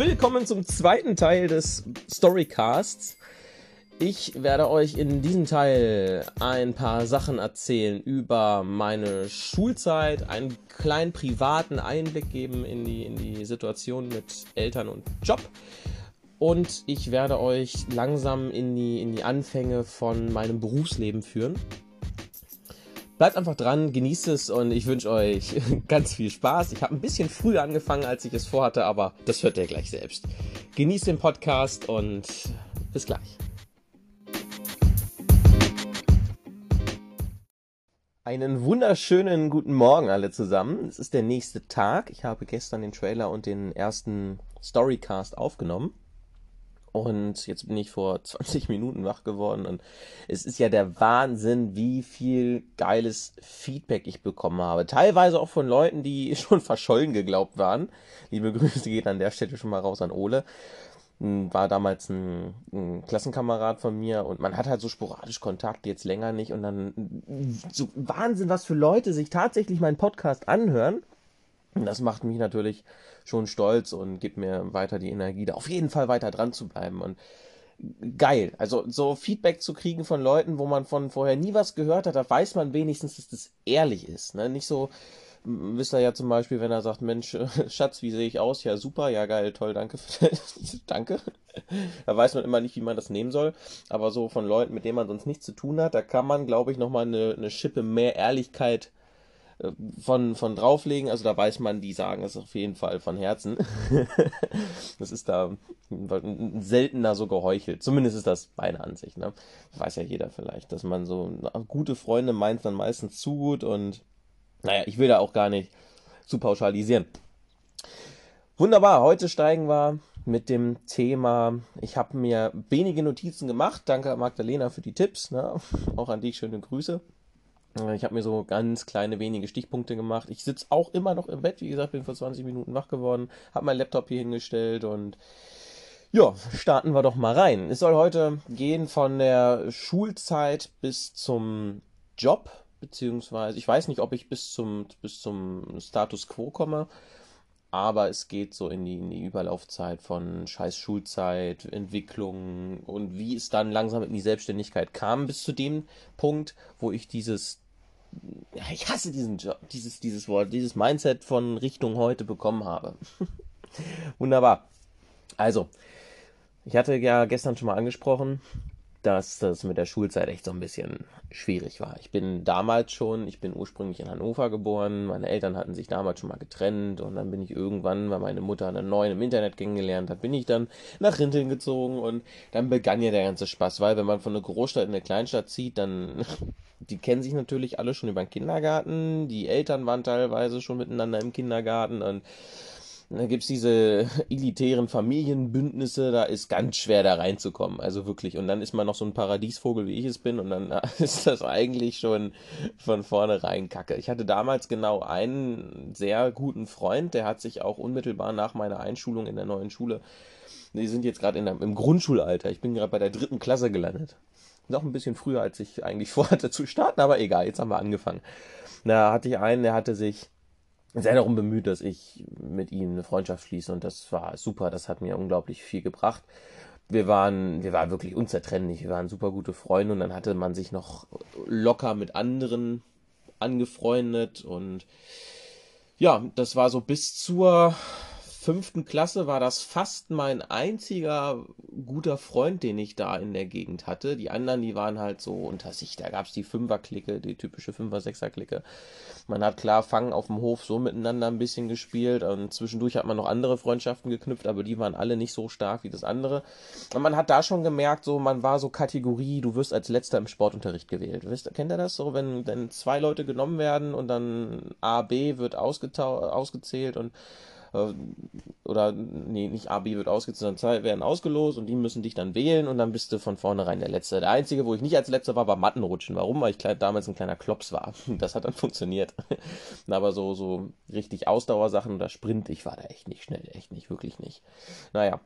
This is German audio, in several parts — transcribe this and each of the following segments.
Willkommen zum zweiten Teil des Storycasts. Ich werde euch in diesem Teil ein paar Sachen erzählen über meine Schulzeit, einen kleinen privaten Einblick geben in die, in die Situation mit Eltern und Job. Und ich werde euch langsam in die, in die Anfänge von meinem Berufsleben führen. Bleibt einfach dran, genießt es und ich wünsche euch ganz viel Spaß. Ich habe ein bisschen früher angefangen, als ich es vorhatte, aber das hört ihr gleich selbst. Genießt den Podcast und bis gleich. Einen wunderschönen guten Morgen alle zusammen. Es ist der nächste Tag. Ich habe gestern den Trailer und den ersten Storycast aufgenommen. Und jetzt bin ich vor 20 Minuten wach geworden und es ist ja der Wahnsinn, wie viel geiles Feedback ich bekommen habe. Teilweise auch von Leuten, die schon verschollen geglaubt waren. Liebe Grüße geht an der Stelle schon mal raus an Ole. Hm, war damals ein, ein Klassenkamerad von mir und man hat halt so sporadisch Kontakt, jetzt länger nicht und dann so Wahnsinn, was für Leute sich tatsächlich meinen Podcast anhören. Und das macht mich natürlich schon stolz und gibt mir weiter die Energie, da auf jeden Fall weiter dran zu bleiben. Und geil. Also so Feedback zu kriegen von Leuten, wo man von vorher nie was gehört hat, da weiß man wenigstens, dass das ehrlich ist. Ne? Nicht so, wisst ihr ja zum Beispiel, wenn er sagt, Mensch, Schatz, wie sehe ich aus? Ja, super, ja geil, toll, danke. danke. Da weiß man immer nicht, wie man das nehmen soll. Aber so von Leuten, mit denen man sonst nichts zu tun hat, da kann man, glaube ich, nochmal eine, eine Schippe mehr Ehrlichkeit von, von drauflegen. Also da weiß man, die sagen es auf jeden Fall von Herzen. das ist da seltener so geheuchelt. Zumindest ist das meine Ansicht. Ne? Weiß ja jeder vielleicht, dass man so gute Freunde meint dann meistens zu gut und naja, ich will da auch gar nicht zu pauschalisieren. Wunderbar, heute steigen wir mit dem Thema. Ich habe mir wenige Notizen gemacht. Danke Magdalena für die Tipps. Ne? Auch an dich schöne Grüße. Ich habe mir so ganz kleine wenige Stichpunkte gemacht. Ich sitze auch immer noch im Bett. Wie gesagt, bin vor 20 Minuten wach geworden, habe mein Laptop hier hingestellt und ja, starten wir doch mal rein. Es soll heute gehen von der Schulzeit bis zum Job, beziehungsweise ich weiß nicht, ob ich bis zum, bis zum Status quo komme, aber es geht so in die, in die Überlaufzeit von scheiß Schulzeit, Entwicklung und wie es dann langsam in die Selbstständigkeit kam, bis zu dem Punkt, wo ich dieses, ich hasse diesen Job, dieses, dieses Wort, dieses Mindset von Richtung heute bekommen habe. Wunderbar. Also, ich hatte ja gestern schon mal angesprochen, dass das mit der Schulzeit echt so ein bisschen schwierig war. Ich bin damals schon, ich bin ursprünglich in Hannover geboren, meine Eltern hatten sich damals schon mal getrennt und dann bin ich irgendwann, weil meine Mutter einen neuen im Internet kennengelernt hat, bin ich dann nach Rinteln gezogen und dann begann ja der ganze Spaß, weil wenn man von einer Großstadt in eine Kleinstadt zieht, dann, die kennen sich natürlich alle schon über den Kindergarten, die Eltern waren teilweise schon miteinander im Kindergarten und da gibt es diese elitären Familienbündnisse, da ist ganz schwer da reinzukommen. Also wirklich. Und dann ist man noch so ein Paradiesvogel, wie ich es bin, und dann ist das eigentlich schon von vornherein Kacke. Ich hatte damals genau einen sehr guten Freund, der hat sich auch unmittelbar nach meiner Einschulung in der neuen Schule, die sind jetzt gerade im Grundschulalter, ich bin gerade bei der dritten Klasse gelandet. Noch ein bisschen früher, als ich eigentlich vorhatte zu starten, aber egal, jetzt haben wir angefangen. Da hatte ich einen, der hatte sich sehr darum bemüht, dass ich mit ihm eine Freundschaft schließe und das war super, das hat mir unglaublich viel gebracht. Wir waren, wir waren wirklich unzertrennlich, wir waren super gute Freunde und dann hatte man sich noch locker mit anderen angefreundet und ja, das war so bis zur fünften Klasse war das fast mein einziger guter Freund, den ich da in der Gegend hatte. Die anderen, die waren halt so unter sich. Da gab es die Fünfer-Clique, die typische Fünfer-Sechser-Clique. Man hat klar Fangen auf dem Hof so miteinander ein bisschen gespielt und zwischendurch hat man noch andere Freundschaften geknüpft, aber die waren alle nicht so stark wie das andere. Und man hat da schon gemerkt, so man war so Kategorie, du wirst als letzter im Sportunterricht gewählt. Wisst, kennt ihr das so, wenn, wenn zwei Leute genommen werden und dann A, B wird ausgezählt und oder nee, nicht A, B wird ausgezählt, sondern werden ausgelost und die müssen dich dann wählen und dann bist du von vornherein der Letzte. Der Einzige, wo ich nicht als Letzter war, war Mattenrutschen. Warum? Weil ich damals ein kleiner Klops war. Das hat dann funktioniert. Aber so, so richtig Ausdauersachen oder Sprint, ich war da echt nicht schnell, echt nicht, wirklich nicht. Naja.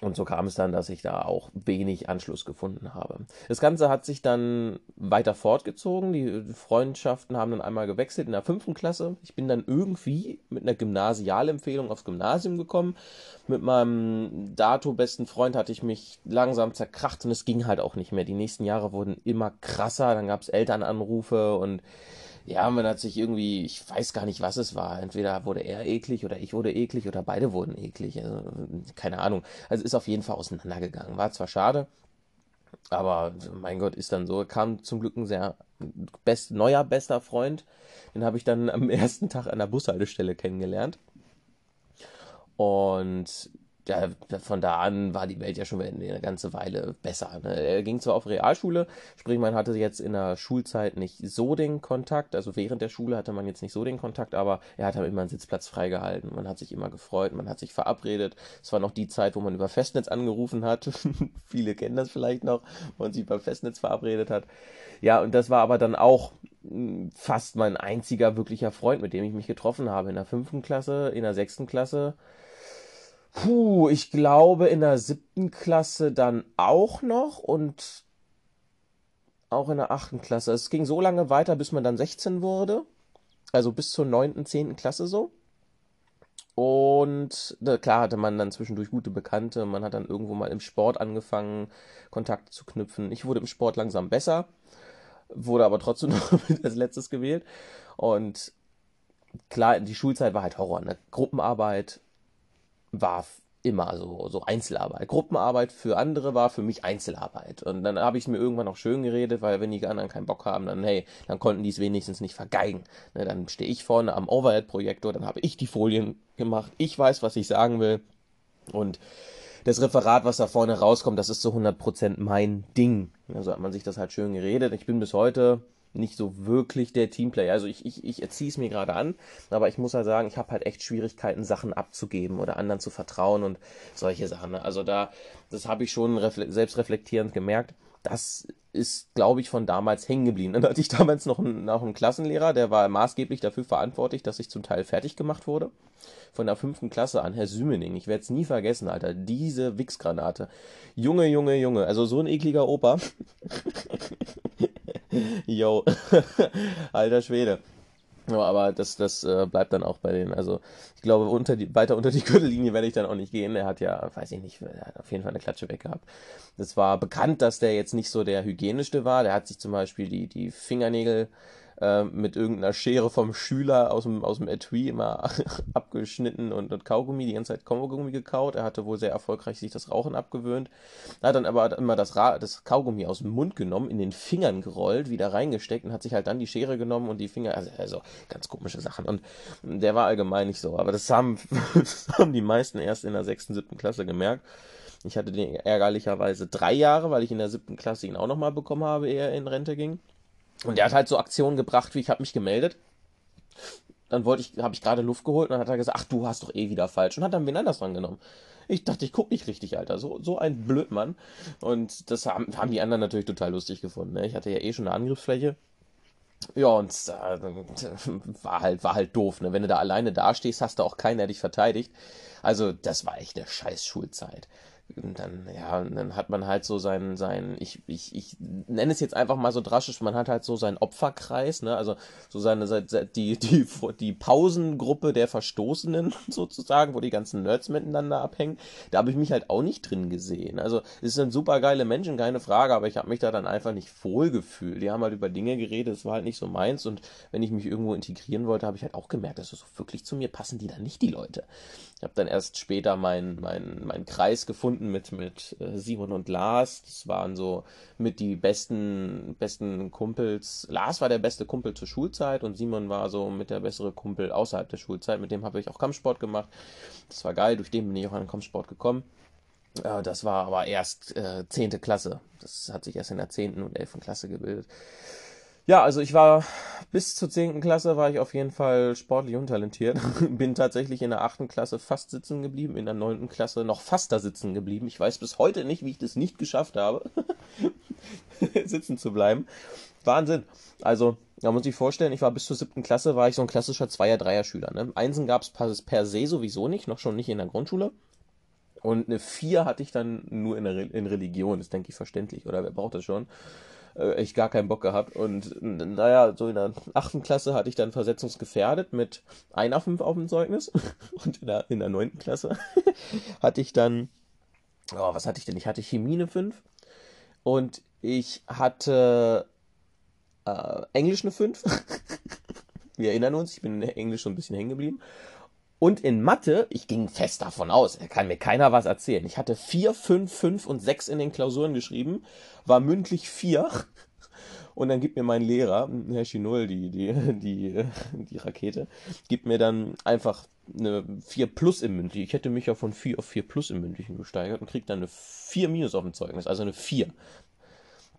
Und so kam es dann, dass ich da auch wenig Anschluss gefunden habe. Das Ganze hat sich dann weiter fortgezogen. Die Freundschaften haben dann einmal gewechselt in der fünften Klasse. Ich bin dann irgendwie mit einer Gymnasialempfehlung aufs Gymnasium gekommen. Mit meinem dato besten Freund hatte ich mich langsam zerkracht und es ging halt auch nicht mehr. Die nächsten Jahre wurden immer krasser. Dann gab es Elternanrufe und ja, man hat sich irgendwie, ich weiß gar nicht, was es war. Entweder wurde er eklig oder ich wurde eklig oder beide wurden eklig. Also, keine Ahnung. Also ist auf jeden Fall auseinandergegangen. War zwar schade, aber mein Gott, ist dann so. Kam zum Glück ein sehr best, neuer bester Freund. Den habe ich dann am ersten Tag an der Bushaltestelle kennengelernt. Und ja, von da an war die Welt ja schon eine ganze Weile besser. Ne? Er ging zwar auf Realschule, sprich man hatte jetzt in der Schulzeit nicht so den Kontakt, also während der Schule hatte man jetzt nicht so den Kontakt, aber er hat halt immer einen Sitzplatz freigehalten. Man hat sich immer gefreut, man hat sich verabredet. Es war noch die Zeit, wo man über Festnetz angerufen hat. Viele kennen das vielleicht noch, wo man sich über Festnetz verabredet hat. Ja, und das war aber dann auch hm, fast mein einziger wirklicher Freund, mit dem ich mich getroffen habe in der fünften Klasse, in der sechsten Klasse Puh, ich glaube in der siebten Klasse dann auch noch und auch in der achten Klasse. Es ging so lange weiter, bis man dann 16 wurde. Also bis zur neunten, zehnten Klasse so. Und na, klar hatte man dann zwischendurch gute Bekannte. Man hat dann irgendwo mal im Sport angefangen, Kontakte zu knüpfen. Ich wurde im Sport langsam besser, wurde aber trotzdem noch als letztes gewählt. Und klar, die Schulzeit war halt Horror. Ne? Gruppenarbeit, war immer so, so Einzelarbeit. Gruppenarbeit für andere war für mich Einzelarbeit. Und dann habe ich es mir irgendwann auch schön geredet, weil wenn die anderen keinen Bock haben, dann hey, dann konnten die es wenigstens nicht vergeigen. Ne, dann stehe ich vorne am Overhead-Projektor, dann habe ich die Folien gemacht, ich weiß, was ich sagen will. Und das Referat, was da vorne rauskommt, das ist zu 100% mein Ding. Also hat man sich das halt schön geredet. Ich bin bis heute nicht so wirklich der Teamplayer. Also ich, ich, ich erziehe es mir gerade an, aber ich muss halt sagen, ich habe halt echt Schwierigkeiten, Sachen abzugeben oder anderen zu vertrauen und solche Sachen. Also da, das habe ich schon selbstreflektierend gemerkt. Das ist, glaube ich, von damals hängen geblieben. Dann hatte ich damals noch einen, noch einen Klassenlehrer, der war maßgeblich dafür verantwortlich, dass ich zum Teil fertig gemacht wurde. Von der fünften Klasse an, Herr Sümening. Ich werde es nie vergessen, Alter. Diese Wichsgranate. Junge, Junge, Junge. Also so ein ekliger Opa. Yo, alter Schwede. Ja, aber das, das äh, bleibt dann auch bei denen. Also ich glaube, unter die, weiter unter die Gürtellinie werde ich dann auch nicht gehen. Er hat ja, weiß ich nicht, er hat auf jeden Fall eine Klatsche weg gehabt. Es war bekannt, dass der jetzt nicht so der hygienischste war. Der hat sich zum Beispiel die, die Fingernägel äh, mit irgendeiner Schere vom Schüler aus dem, aus dem Etui immer abgeschnitten und, und Kaugummi, die ganze Zeit Kaugummi gekaut. Er hatte wohl sehr erfolgreich sich das Rauchen abgewöhnt. Hat dann aber immer das, Ra das Kaugummi aus dem Mund genommen, in den Fingern gerollt, wieder reingesteckt und hat sich halt dann die Schere genommen und die Finger, also, also ganz komische Sachen. Und der war allgemein nicht so, aber das haben, das haben die meisten erst in der sechsten, siebten Klasse gemerkt. Ich hatte den ärgerlicherweise drei Jahre, weil ich in der siebten Klasse ihn auch nochmal bekommen habe, ehe er in Rente ging. Und der hat halt so Aktionen gebracht, wie ich habe mich gemeldet. Dann wollte ich, habe ich gerade Luft geholt und dann hat er gesagt, ach, du hast doch eh wieder falsch und hat dann wen anders dran genommen. Ich dachte, ich gucke nicht richtig, Alter. So, so ein Blödmann. Und das haben, haben die anderen natürlich total lustig gefunden. Ne? Ich hatte ja eh schon eine Angriffsfläche. Ja, und äh, war halt, war halt doof, ne? Wenn du da alleine dastehst, hast du auch keinen, der dich verteidigt. Also, das war echt eine scheiß Schulzeit dann, ja, dann hat man halt so sein, sein, ich, ich, ich nenne es jetzt einfach mal so drastisch, man hat halt so seinen Opferkreis, ne, also so seine, die, die, die Pausengruppe der Verstoßenen sozusagen, wo die ganzen Nerds miteinander abhängen, da habe ich mich halt auch nicht drin gesehen. Also, es sind super geile Menschen, keine Frage, aber ich habe mich da dann einfach nicht wohlgefühlt. Die haben halt über Dinge geredet, das war halt nicht so meins und wenn ich mich irgendwo integrieren wollte, habe ich halt auch gemerkt, dass so wirklich zu mir passen die dann nicht, die Leute. Ich habe dann erst später meinen mein, mein Kreis gefunden mit, mit äh, Simon und Lars. Das waren so mit die besten, besten Kumpels. Lars war der beste Kumpel zur Schulzeit und Simon war so mit der bessere Kumpel außerhalb der Schulzeit. Mit dem habe ich auch Kampfsport gemacht. Das war geil, durch den bin ich auch an den Kampfsport gekommen. Äh, das war aber erst äh, 10. Klasse. Das hat sich erst in der 10. und 11. Klasse gebildet. Ja, also ich war bis zur 10. Klasse war ich auf jeden Fall sportlich untalentiert. Bin tatsächlich in der 8. Klasse fast sitzen geblieben, in der 9. Klasse noch fast da sitzen geblieben. Ich weiß bis heute nicht, wie ich das nicht geschafft habe, sitzen zu bleiben. Wahnsinn. Also, da muss ich vorstellen, ich war bis zur 7. Klasse, war ich so ein klassischer Zweier-Dreier-Schüler. Ne? Einsen gab es per se sowieso nicht, noch schon nicht in der Grundschule. Und eine 4 hatte ich dann nur in, Re in Religion, das denke ich verständlich, oder wer braucht das schon? Äh, echt gar keinen Bock gehabt. Und naja, so in der achten Klasse hatte ich dann versetzungsgefährdet mit einer 5 auf dem Zeugnis. Und in der, in der neunten Klasse hatte ich dann, oh, was hatte ich denn? Ich hatte Chemie eine 5 und ich hatte äh, Englisch eine 5. Wir erinnern uns, ich bin in Englisch schon ein bisschen hängen geblieben. Und in Mathe, ich ging fest davon aus, da kann mir keiner was erzählen. Ich hatte 4, 5, 5 und 6 in den Klausuren geschrieben, war mündlich 4. Und dann gibt mir mein Lehrer, Herr Chinol, die, die, die, die Rakete, gibt mir dann einfach eine 4 plus im mündlichen. Ich hätte mich ja von 4 auf 4 plus im mündlichen gesteigert und krieg dann eine 4 minus auf dem Zeugnis, also eine 4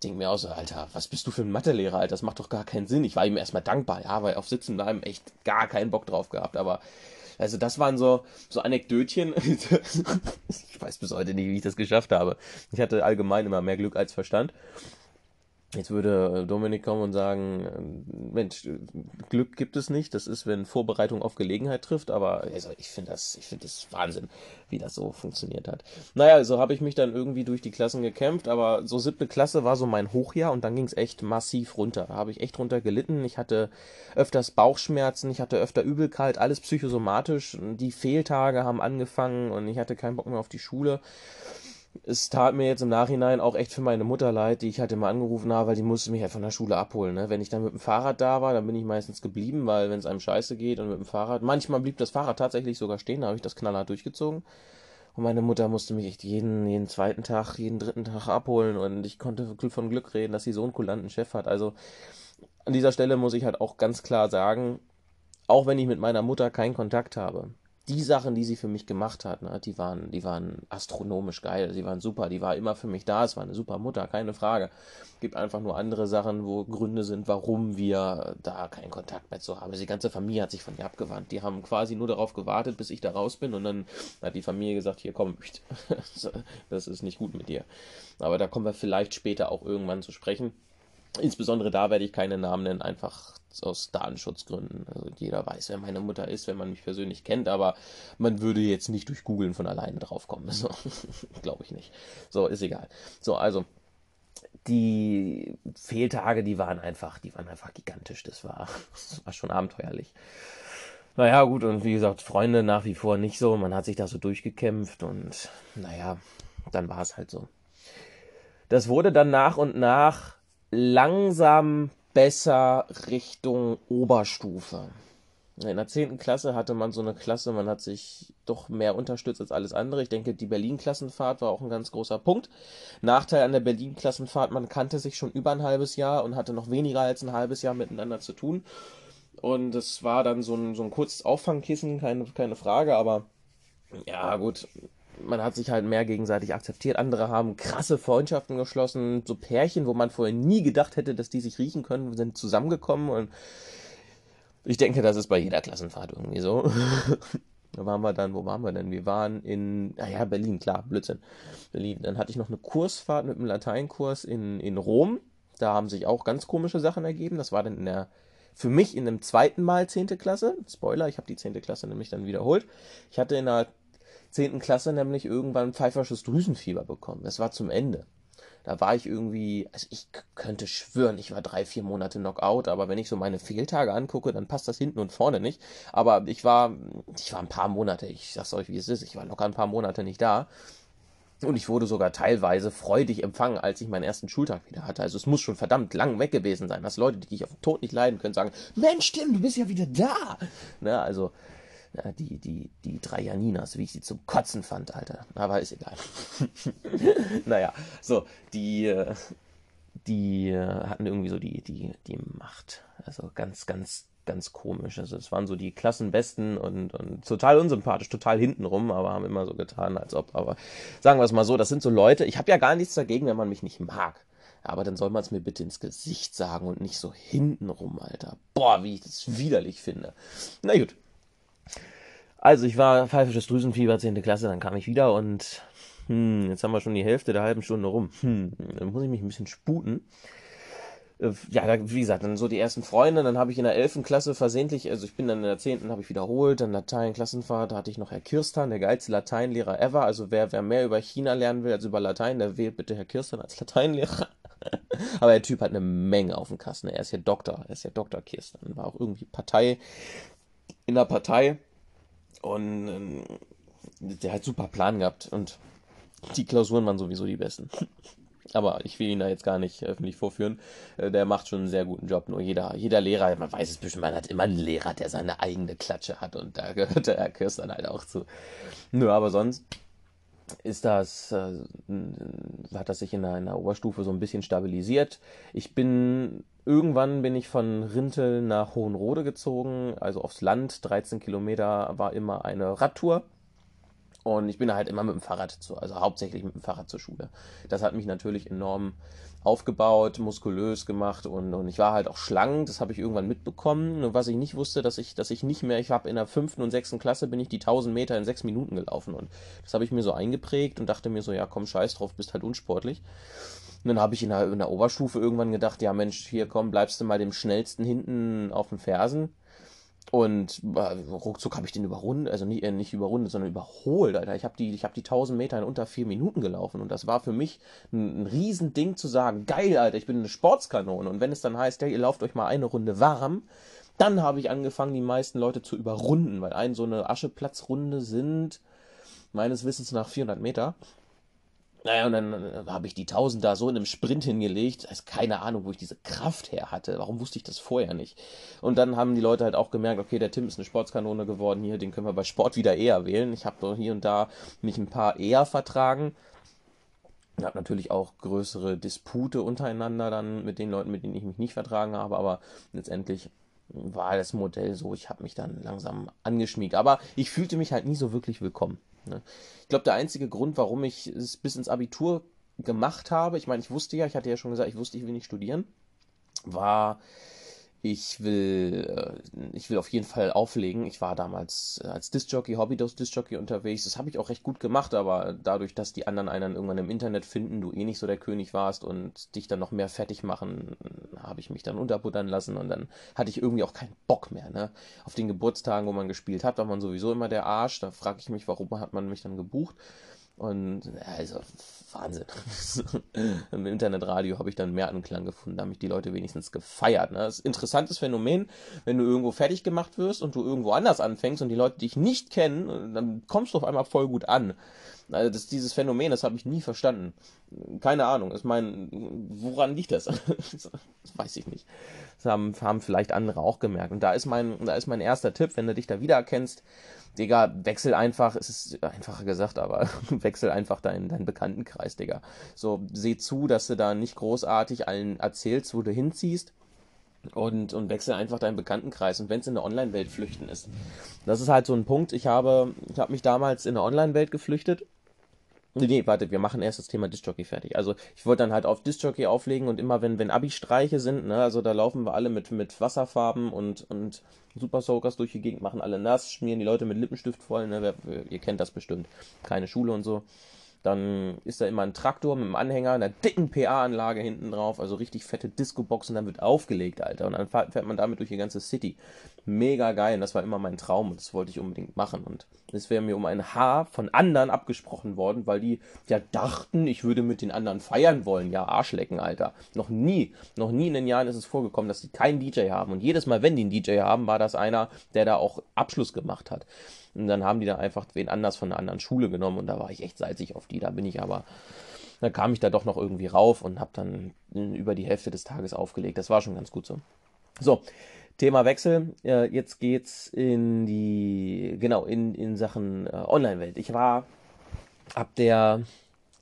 denke mir auch so, Alter, was bist du für ein Mathelehrer, Alter? Das macht doch gar keinen Sinn. Ich war ihm erstmal dankbar, ja, weil auf Sitzen bleiben echt gar keinen Bock drauf gehabt. Aber also das waren so, so Anekdötchen. ich weiß bis heute nicht, wie ich das geschafft habe. Ich hatte allgemein immer mehr Glück als Verstand. Jetzt würde Dominik kommen und sagen, äh, Mensch, Glück gibt es nicht. Das ist, wenn Vorbereitung auf Gelegenheit trifft. Aber also ich finde das, ich finde das Wahnsinn, wie das so funktioniert hat. Naja, so habe ich mich dann irgendwie durch die Klassen gekämpft. Aber so siebte Klasse war so mein Hochjahr und dann ging es echt massiv runter. Da habe ich echt runter gelitten. Ich hatte öfters Bauchschmerzen, ich hatte öfter Übelkeit, alles psychosomatisch. Die Fehltage haben angefangen und ich hatte keinen Bock mehr auf die Schule es tat mir jetzt im Nachhinein auch echt für meine Mutter leid, die ich halt immer angerufen habe, weil die musste mich halt von der Schule abholen. Ne? Wenn ich dann mit dem Fahrrad da war, dann bin ich meistens geblieben, weil wenn es einem scheiße geht und mit dem Fahrrad, manchmal blieb das Fahrrad tatsächlich sogar stehen, da habe ich das knallhart durchgezogen. Und meine Mutter musste mich echt jeden, jeden zweiten Tag, jeden dritten Tag abholen und ich konnte von Glück reden, dass sie so einen kulanten Chef hat. Also an dieser Stelle muss ich halt auch ganz klar sagen, auch wenn ich mit meiner Mutter keinen Kontakt habe, die Sachen, die sie für mich gemacht hat, ne, die waren, die waren astronomisch geil, sie waren super, die war immer für mich da, es war eine super Mutter, keine Frage. Gibt einfach nur andere Sachen, wo Gründe sind, warum wir da keinen Kontakt mehr zu haben. Die ganze Familie hat sich von ihr abgewandt. Die haben quasi nur darauf gewartet, bis ich da raus bin und dann hat die Familie gesagt, hier komm, das ist nicht gut mit dir. Aber da kommen wir vielleicht später auch irgendwann zu sprechen. Insbesondere da werde ich keine Namen nennen, einfach aus Datenschutzgründen. Also jeder weiß, wer meine Mutter ist, wenn man mich persönlich kennt, aber man würde jetzt nicht durch Googeln von alleine draufkommen. So, Glaube ich nicht. So, ist egal. So, also die Fehltage, die waren einfach, die waren einfach gigantisch. Das war, das war schon abenteuerlich. Naja, gut, und wie gesagt, Freunde nach wie vor nicht so. Man hat sich da so durchgekämpft und naja, dann war es halt so. Das wurde dann nach und nach langsam besser Richtung Oberstufe. In der 10. Klasse hatte man so eine Klasse, man hat sich doch mehr unterstützt als alles andere. Ich denke, die Berlin-Klassenfahrt war auch ein ganz großer Punkt. Nachteil an der Berlin-Klassenfahrt, man kannte sich schon über ein halbes Jahr und hatte noch weniger als ein halbes Jahr miteinander zu tun. Und es war dann so ein, so ein kurzes Auffangkissen, keine, keine Frage, aber ja, gut, man hat sich halt mehr gegenseitig akzeptiert. Andere haben krasse Freundschaften geschlossen. So Pärchen, wo man vorher nie gedacht hätte, dass die sich riechen können, sind zusammengekommen. Und ich denke, das ist bei jeder Klassenfahrt irgendwie so. da waren wir dann, wo waren wir denn? Wir waren in, naja, Berlin, klar, Blödsinn. Berlin. Dann hatte ich noch eine Kursfahrt mit einem Lateinkurs in, in Rom. Da haben sich auch ganz komische Sachen ergeben. Das war dann in der für mich in einem zweiten Mal 10. Klasse. Spoiler, ich habe die 10. Klasse nämlich dann wiederholt. Ich hatte in der 10. Klasse nämlich irgendwann pfeifersches Drüsenfieber bekommen. Das war zum Ende. Da war ich irgendwie, also ich könnte schwören, ich war drei, vier Monate Knockout, aber wenn ich so meine Fehltage angucke, dann passt das hinten und vorne nicht. Aber ich war, ich war ein paar Monate, ich sag's euch, wie es ist, ich war locker ein paar Monate nicht da. Und ich wurde sogar teilweise freudig empfangen, als ich meinen ersten Schultag wieder hatte. Also es muss schon verdammt lang weg gewesen sein, dass Leute, die ich auf den Tod nicht leiden können, sagen, Mensch, Tim, du bist ja wieder da. Ne, also die, die, die drei Janinas, wie ich sie zum Kotzen fand, Alter. Aber ist egal. naja, so, die, äh, die äh, hatten irgendwie so die, die, die Macht. Also ganz, ganz, ganz komisch. Also es waren so die Klassenbesten und, und total unsympathisch, total hintenrum, aber haben immer so getan, als ob. Aber sagen wir es mal so, das sind so Leute, ich habe ja gar nichts dagegen, wenn man mich nicht mag. Aber dann soll man es mir bitte ins Gesicht sagen und nicht so hintenrum, Alter. Boah, wie ich das widerlich finde. Na gut, also ich war pfeifisches Drüsenfieber, 10. Klasse, dann kam ich wieder und hm, jetzt haben wir schon die Hälfte der halben Stunde rum. Hm, dann muss ich mich ein bisschen sputen. äh, ja, wie gesagt, dann so die ersten Freunde, dann habe ich in der 11. Klasse versehentlich, also ich bin dann in der 10. habe ich wiederholt, dann Latein, Klassenfahrt, da hatte ich noch Herr Kirstan, der geilste Lateinlehrer ever, also wer, wer mehr über China lernen will als über Latein, der wählt bitte Herr Kirstan als Lateinlehrer. Aber der Typ hat eine Menge auf dem Kasten, er ist ja Doktor, er ist ja Doktor Kirstan, war auch irgendwie Partei, in der Partei und ähm, der hat super Plan gehabt und die Klausuren waren sowieso die besten. Aber ich will ihn da jetzt gar nicht öffentlich vorführen. Äh, der macht schon einen sehr guten Job. Nur jeder, jeder Lehrer, man weiß es bestimmt, man hat immer einen Lehrer, der seine eigene Klatsche hat und da gehört der Herr Kirsten halt auch zu. Nö, aber sonst ist das, äh, hat das sich in der, in der Oberstufe so ein bisschen stabilisiert. Ich bin, irgendwann bin ich von Rintel nach Hohenrode gezogen, also aufs Land. 13 Kilometer war immer eine Radtour. Und ich bin halt immer mit dem Fahrrad zu, also hauptsächlich mit dem Fahrrad zur Schule. Das hat mich natürlich enorm aufgebaut, muskulös gemacht und, und ich war halt auch schlank, das habe ich irgendwann mitbekommen. Und was ich nicht wusste, dass ich, dass ich nicht mehr, ich habe in der fünften und sechsten Klasse bin ich die 1000 Meter in sechs Minuten gelaufen und das habe ich mir so eingeprägt und dachte mir so, ja komm, scheiß drauf, bist halt unsportlich. Und dann habe ich in der, in der Oberstufe irgendwann gedacht, ja Mensch, hier komm, bleibst du mal dem schnellsten hinten auf den Fersen und äh, ruckzuck habe ich den überrundet, also nicht, äh, nicht überrundet, sondern überholt, Alter. Ich habe die, ich hab die 1000 Meter in unter vier Minuten gelaufen und das war für mich ein, ein Riesending zu sagen, geil, Alter, ich bin eine Sportskanone. Und wenn es dann heißt, ja, ihr lauft euch mal eine Runde warm, dann habe ich angefangen, die meisten Leute zu überrunden, weil ein so eine Ascheplatzrunde sind meines Wissens nach 400 Meter. Naja, und dann äh, habe ich die 1000 da so in einem Sprint hingelegt. Also keine Ahnung, wo ich diese Kraft her hatte. Warum wusste ich das vorher nicht? Und dann haben die Leute halt auch gemerkt, okay, der Tim ist eine Sportskanone geworden hier, den können wir bei Sport wieder eher wählen. Ich habe hier und da mich ein paar eher vertragen. Ich habe natürlich auch größere Dispute untereinander dann mit den Leuten, mit denen ich mich nicht vertragen habe, aber letztendlich war das Modell so, ich habe mich dann langsam angeschmiegt. Aber ich fühlte mich halt nie so wirklich willkommen. Ne? Ich glaube, der einzige Grund, warum ich es bis ins Abitur gemacht habe, ich meine, ich wusste ja, ich hatte ja schon gesagt, ich wusste, ich will nicht studieren, war, ich will, äh, ich will auf jeden Fall auflegen. Ich war damals als Discjockey, Hobbydos Discjockey unterwegs. Das habe ich auch recht gut gemacht, aber dadurch, dass die anderen einen irgendwann im Internet finden, du eh nicht so der König warst und dich dann noch mehr fertig machen, habe ich mich dann unterbuttern lassen und dann hatte ich irgendwie auch keinen Bock mehr. Ne? Auf den Geburtstagen, wo man gespielt hat, war man sowieso immer der Arsch. Da frage ich mich, warum hat man mich dann gebucht? Und also Wahnsinn. Im Internetradio habe ich dann mehr Anklang gefunden, da haben mich die Leute wenigstens gefeiert. Ne? Das ist ein interessantes Phänomen, wenn du irgendwo fertig gemacht wirst und du irgendwo anders anfängst und die Leute dich nicht kennen, dann kommst du auf einmal voll gut an. Also das, dieses Phänomen, das habe ich nie verstanden. Keine Ahnung. Ich meine, woran liegt das? das weiß ich nicht. Das haben, haben vielleicht andere auch gemerkt. Und da ist mein, da ist mein erster Tipp, wenn du dich da wiedererkennst, Digga, wechsel einfach, es ist einfacher gesagt, aber wechsel einfach deinen, deinen Bekanntenkreis, Digga. So, seh zu, dass du da nicht großartig allen erzählst, wo du hinziehst. Und, und wechsel einfach deinen Bekanntenkreis. Und wenn es in der Online-Welt flüchten ist. Das ist halt so ein Punkt. Ich habe, ich habe mich damals in der Online-Welt geflüchtet Nee, warte, wir machen erst das Thema Discjockey fertig. Also ich wollte dann halt auf Discjockey auflegen und immer wenn, wenn Abi-Streiche sind, ne, also da laufen wir alle mit, mit Wasserfarben und, und Super Soakers durch die Gegend, machen alle nass, schmieren die Leute mit Lippenstift voll, ne, ihr kennt das bestimmt. Keine Schule und so. Dann ist da immer ein Traktor mit einem Anhänger, einer dicken PA-Anlage hinten drauf, also richtig fette Disco-Box und dann wird aufgelegt, Alter. Und dann fährt man damit durch die ganze City. Mega geil. Und das war immer mein Traum und das wollte ich unbedingt machen. Und es wäre mir um ein Haar von anderen abgesprochen worden, weil die ja dachten, ich würde mit den anderen feiern wollen. Ja, Arschlecken, Alter. Noch nie, noch nie in den Jahren ist es vorgekommen, dass sie keinen DJ haben. Und jedes Mal, wenn die einen DJ haben, war das einer, der da auch Abschluss gemacht hat. Und dann haben die da einfach wen anders von einer anderen Schule genommen und da war ich echt salzig auf die. Da bin ich aber, da kam ich da doch noch irgendwie rauf und habe dann über die Hälfte des Tages aufgelegt. Das war schon ganz gut so. So, Thema Wechsel. Äh, jetzt geht's in die, genau, in, in Sachen äh, Online-Welt. Ich war ab der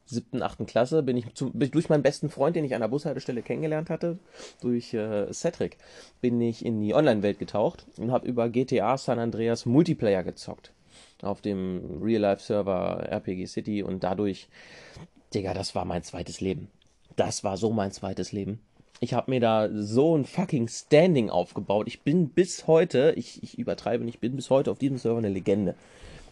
siebten, achten Klasse bin ich, zu, bin ich, durch meinen besten Freund, den ich an der Bushaltestelle kennengelernt hatte, durch äh, Cedric, bin ich in die Online-Welt getaucht und habe über GTA San Andreas Multiplayer gezockt. Auf dem Real-Life-Server RPG City und dadurch, Digga, das war mein zweites Leben. Das war so mein zweites Leben. Ich habe mir da so ein fucking Standing aufgebaut. Ich bin bis heute, ich, ich übertreibe nicht, ich bin bis heute auf diesem Server eine Legende.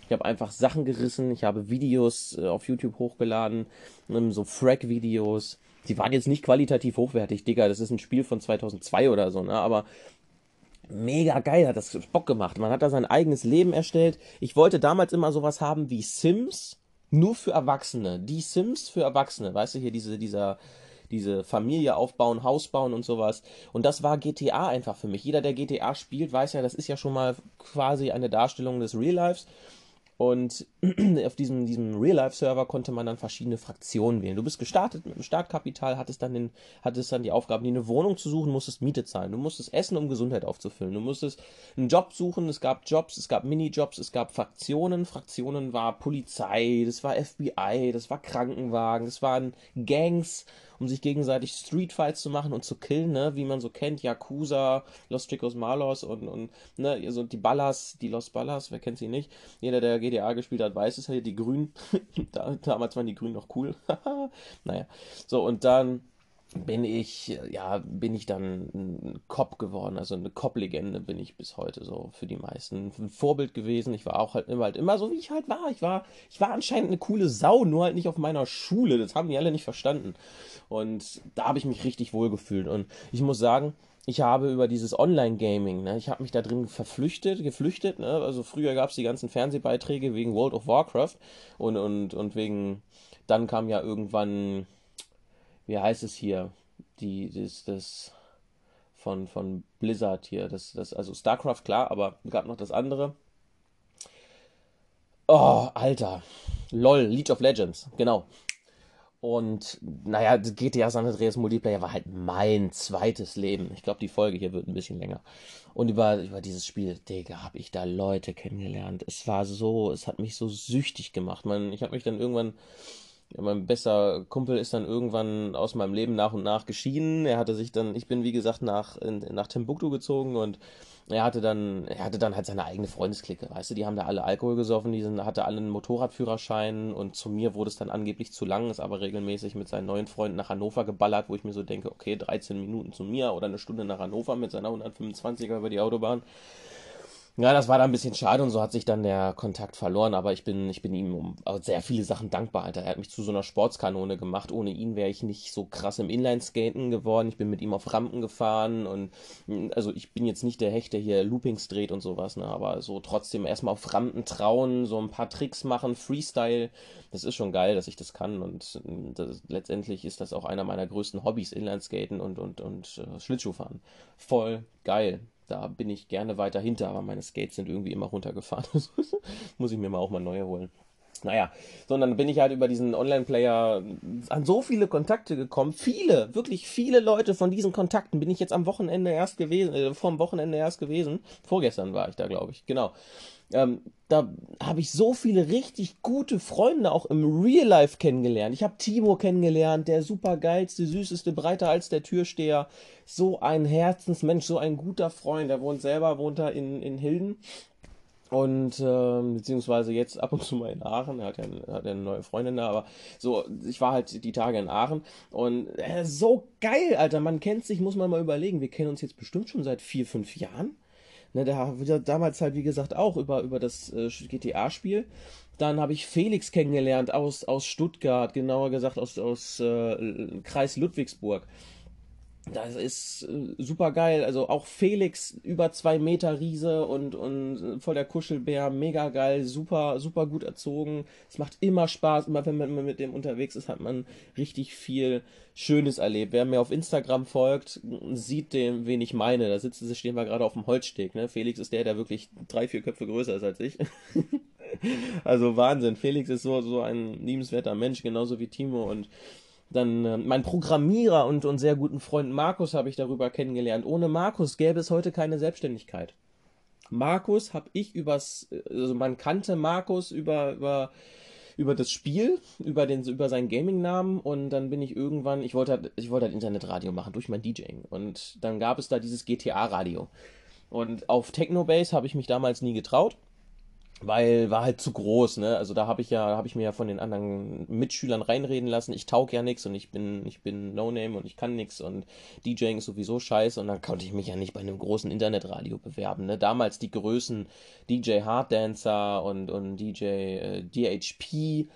Ich habe einfach Sachen gerissen, ich habe Videos äh, auf YouTube hochgeladen, ähm, so Frag-Videos, sie waren jetzt nicht qualitativ hochwertig, Digga, das ist ein Spiel von 2002 oder so, ne, aber mega geil, hat das Bock gemacht. Man hat da sein eigenes Leben erstellt. Ich wollte damals immer sowas haben wie Sims, nur für Erwachsene. Die Sims für Erwachsene, weißt du, hier diese, dieser, diese Familie aufbauen, Haus bauen und sowas. Und das war GTA einfach für mich. Jeder, der GTA spielt, weiß ja, das ist ja schon mal quasi eine Darstellung des Real Lives. Und auf diesem, diesem Real-Life-Server konnte man dann verschiedene Fraktionen wählen. Du bist gestartet mit einem Startkapital, hattest dann, den, hattest dann die Aufgabe, dir eine Wohnung zu suchen, musstest Miete zahlen. Du musstest essen, um Gesundheit aufzufüllen. Du musstest einen Job suchen, es gab Jobs, es gab Minijobs, es gab Fraktionen. Fraktionen war Polizei, das war FBI, das war Krankenwagen, das waren Gangs um sich gegenseitig Streetfights zu machen und zu killen, ne? wie man so kennt, Yakuza, Los Chicos Malos und, und ne, so die Ballas, die Los Ballas, wer kennt sie nicht? Jeder, der GTA gespielt hat, weiß es halt, die Grünen. da, damals waren die Grünen noch cool. naja. So, und dann bin ich, ja, bin ich dann ein Cop geworden, also eine Cop-Legende bin ich bis heute so für die meisten. Ein Vorbild gewesen. Ich war auch halt immer, halt immer so, wie ich halt war. Ich war, ich war anscheinend eine coole Sau, nur halt nicht auf meiner Schule. Das haben die alle nicht verstanden. Und da habe ich mich richtig wohl gefühlt. Und ich muss sagen, ich habe über dieses Online-Gaming, ne, ich habe mich da drin verflüchtet, geflüchtet, ne, also früher gab es die ganzen Fernsehbeiträge wegen World of Warcraft und, und, und wegen, dann kam ja irgendwann, wie heißt es hier, die, das, das, von, von Blizzard hier, das, das, also StarCraft, klar, aber gab noch das andere. Oh, Alter. LOL, League of Legends, genau. Und naja, GTA San Andreas Multiplayer war halt mein zweites Leben. Ich glaube, die Folge hier wird ein bisschen länger. Und über, über dieses Spiel, Digga, habe ich da Leute kennengelernt. Es war so, es hat mich so süchtig gemacht. Man, ich habe mich dann irgendwann, ja, mein bester Kumpel ist dann irgendwann aus meinem Leben nach und nach geschieden. Er hatte sich dann, ich bin wie gesagt nach, in, nach Timbuktu gezogen und er hatte dann, er hatte dann halt seine eigene Freundesklicke, weißt du, die haben da alle Alkohol gesoffen, die sind, hatte alle einen Motorradführerschein und zu mir wurde es dann angeblich zu lang, ist aber regelmäßig mit seinen neuen Freunden nach Hannover geballert, wo ich mir so denke, okay, 13 Minuten zu mir oder eine Stunde nach Hannover mit seiner 125er über die Autobahn. Ja, das war dann ein bisschen schade und so hat sich dann der Kontakt verloren, aber ich bin, ich bin ihm um sehr viele Sachen dankbar, Alter. Er hat mich zu so einer Sportskanone gemacht. Ohne ihn wäre ich nicht so krass im Inlineskaten geworden. Ich bin mit ihm auf Rampen gefahren und also ich bin jetzt nicht der Hecht, der hier Loopings dreht und sowas, ne, aber so trotzdem erstmal auf Rampen trauen, so ein paar Tricks machen, Freestyle. Das ist schon geil, dass ich das kann und das, letztendlich ist das auch einer meiner größten Hobbys, Inlineskaten und, und, und äh, Schlittschuhfahren. Voll geil da bin ich gerne weiter hinter, aber meine Skates sind irgendwie immer runtergefahren. Muss ich mir mal auch mal neue holen. Naja, sondern bin ich halt über diesen Online-Player an so viele Kontakte gekommen. Viele, wirklich viele Leute von diesen Kontakten bin ich jetzt am Wochenende erst gewesen, äh, vom Wochenende erst gewesen. Vorgestern war ich da, glaube ich, genau. Ähm, da habe ich so viele richtig gute Freunde auch im Real Life kennengelernt. Ich habe Timo kennengelernt, der super geilste, süßeste, breiter als der Türsteher. So ein Herzensmensch, so ein guter Freund. Der wohnt selber, wohnt da in, in Hilden. Und äh, beziehungsweise jetzt ab und zu mal in Aachen, er hat ja, hat ja eine neue Freundin da, aber so, ich war halt die Tage in Aachen und äh, so geil, Alter, man kennt sich, muss man mal überlegen, wir kennen uns jetzt bestimmt schon seit vier, fünf Jahren. Ne, da damals halt, wie gesagt, auch über, über das äh, GTA-Spiel. Dann habe ich Felix kennengelernt aus, aus Stuttgart, genauer gesagt aus, aus äh, Kreis Ludwigsburg. Das ist äh, super geil. Also auch Felix über zwei Meter Riese und, und voll der Kuschelbär, mega geil, super, super gut erzogen. Es macht immer Spaß. Immer wenn man mit dem unterwegs ist, hat man richtig viel Schönes erlebt. Wer mir auf Instagram folgt, sieht dem, wen ich meine. Da sitzen sie, stehen wir gerade auf dem Holzsteg. Ne? Felix ist der, der wirklich drei, vier Köpfe größer ist als ich. also Wahnsinn. Felix ist so, so ein liebenswerter Mensch, genauso wie Timo und dann äh, mein Programmierer und, und sehr guten Freund Markus habe ich darüber kennengelernt. Ohne Markus gäbe es heute keine Selbstständigkeit. Markus habe ich übers, also man kannte Markus über, über, über das Spiel, über den, über seinen Gaming-Namen und dann bin ich irgendwann, ich wollte halt, ich wollte halt Internetradio machen durch mein DJing und dann gab es da dieses GTA-Radio. Und auf Technobase habe ich mich damals nie getraut weil war halt zu groß, ne? Also da habe ich ja, habe ich mir ja von den anderen Mitschülern reinreden lassen, ich taug ja nix und ich bin, ich bin No Name und ich kann nix und DJing ist sowieso scheiße und dann konnte ich mich ja nicht bei einem großen Internetradio bewerben, ne? Damals die Größen DJ Hard Dancer und und DJ äh, DHP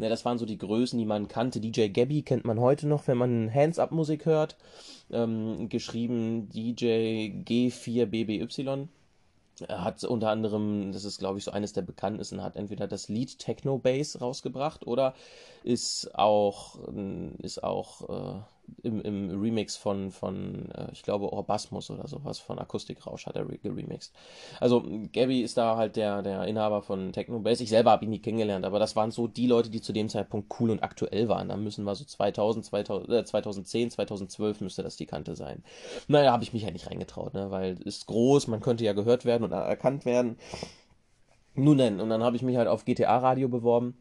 Ne, das waren so die Größen, die man kannte. DJ Gabby kennt man heute noch, wenn man Hands-Up-Musik hört. Ähm, geschrieben DJ G4BBY. Er hat unter anderem, das ist glaube ich so eines der bekanntesten, hat entweder das Lied Techno Bass rausgebracht oder ist auch, ist auch äh, im, im Remix von, von äh, ich glaube, Orbasmus oder sowas, von Akustikrausch hat er geremixed. Also Gabby ist da halt der, der Inhaber von Techno Bass. Ich selber habe ihn nie kennengelernt, aber das waren so die Leute, die zu dem Zeitpunkt cool und aktuell waren. Da müssen wir so 2000, 2000 äh, 2010, 2012 müsste das die Kante sein. Naja, habe ich mich ja nicht reingetraut, ne, weil ist groß, man könnte ja gehört werden und erkannt werden. Nun denn, und dann habe ich mich halt auf GTA Radio beworben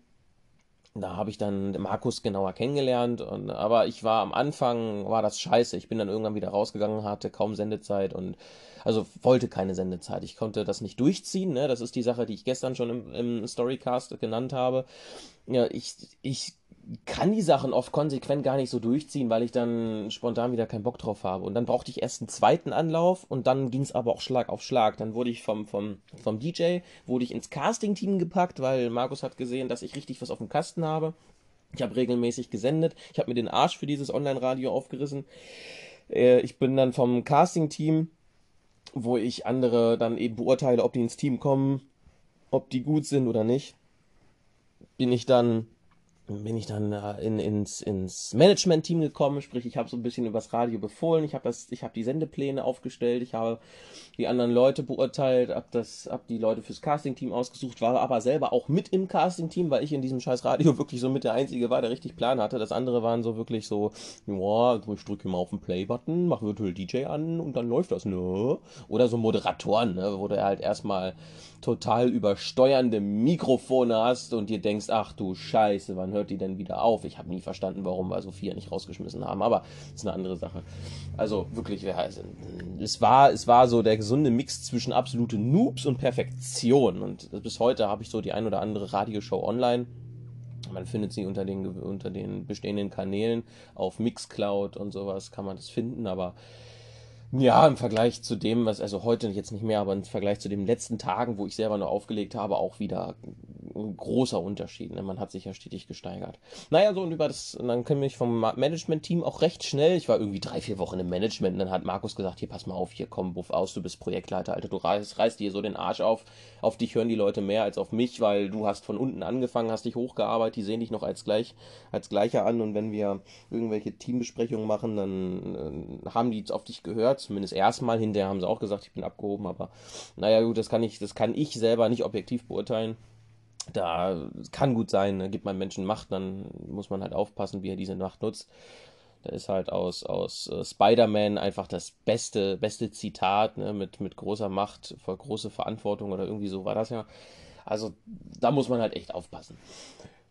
da habe ich dann Markus genauer kennengelernt. Und, aber ich war am Anfang, war das scheiße. Ich bin dann irgendwann wieder rausgegangen, hatte kaum Sendezeit und also wollte keine Sendezeit. Ich konnte das nicht durchziehen. Ne? Das ist die Sache, die ich gestern schon im, im Storycast genannt habe. Ja, ich, ich kann die Sachen oft konsequent gar nicht so durchziehen, weil ich dann spontan wieder keinen Bock drauf habe. Und dann brauchte ich erst einen zweiten Anlauf und dann ging es aber auch Schlag auf Schlag. Dann wurde ich vom, vom, vom DJ, wurde ich ins Casting-Team gepackt, weil Markus hat gesehen, dass ich richtig was auf dem Kasten habe. Ich habe regelmäßig gesendet. Ich habe mir den Arsch für dieses Online-Radio aufgerissen. Äh, ich bin dann vom Casting-Team, wo ich andere dann eben beurteile, ob die ins Team kommen, ob die gut sind oder nicht. Bin ich dann bin ich dann äh, in, ins, ins Management-Team gekommen, sprich, ich habe so ein bisschen übers Radio befohlen, ich habe habe die Sendepläne aufgestellt, ich habe die anderen Leute beurteilt, hab das, hab die Leute fürs Casting-Team ausgesucht, war aber selber auch mit im Casting-Team, weil ich in diesem scheiß Radio wirklich so mit der Einzige war, der richtig Plan hatte. Das andere waren so wirklich so, ja, ich drücke mal auf den Play-Button, mach Virtual DJ an und dann läuft das, ne? Oder so Moderatoren, ne? Wo du halt erstmal total übersteuernde Mikrofone hast und dir denkst, ach du Scheiße, wann hört die denn wieder auf? Ich habe nie verstanden, warum wir Sophia nicht rausgeschmissen haben, aber ist eine andere Sache. Also wirklich, es war, es war so der gesunde Mix zwischen absolute Noobs und Perfektion. Und bis heute habe ich so die ein oder andere Radioshow online. Man findet sie unter den, unter den bestehenden Kanälen auf Mixcloud und sowas kann man das finden, aber ja, im Vergleich zu dem, was, also heute jetzt nicht mehr, aber im Vergleich zu den letzten Tagen, wo ich selber nur aufgelegt habe, auch wieder ein großer Unterschied. Ne? Man hat sich ja stetig gesteigert. Naja, so und über das, dann komme ich vom Management-Team auch recht schnell. Ich war irgendwie drei, vier Wochen im Management und dann hat Markus gesagt, hier pass mal auf, hier komm, buff aus, du bist Projektleiter, Alter, du reißt, reißt dir so den Arsch auf. Auf dich hören die Leute mehr als auf mich, weil du hast von unten angefangen, hast dich hochgearbeitet, die sehen dich noch als gleich, als gleicher an und wenn wir irgendwelche Teambesprechungen machen, dann äh, haben die auf dich gehört, zumindest erstmal, hinterher haben sie auch gesagt, ich bin abgehoben, aber naja gut, das kann ich, das kann ich selber nicht objektiv beurteilen da kann gut sein, ne? gibt man Menschen Macht, dann muss man halt aufpassen, wie er diese Macht nutzt. Da ist halt aus, aus uh, Spider-Man einfach das beste, beste Zitat, ne? mit, mit großer Macht, voll große Verantwortung oder irgendwie so war das ja. Also da muss man halt echt aufpassen.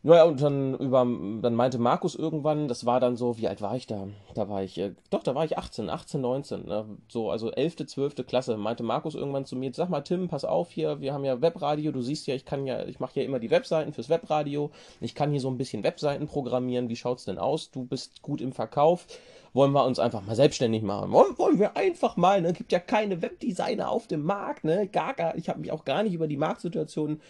Naja, und dann über, dann meinte Markus irgendwann, das war dann so, wie alt war ich da? Da war ich, äh, doch, da war ich 18, 18, 19, ne? so, also 11., 12. Klasse, meinte Markus irgendwann zu mir, sag mal, Tim, pass auf hier, wir haben ja Webradio, du siehst ja, ich kann ja, ich mache ja immer die Webseiten fürs Webradio, ich kann hier so ein bisschen Webseiten programmieren, wie schaut's denn aus? Du bist gut im Verkauf, wollen wir uns einfach mal selbstständig machen. Wollen, wollen wir einfach mal, ne? Gibt ja keine Webdesigner auf dem Markt, ne? Gar, gar, ich habe mich auch gar nicht über die Marktsituation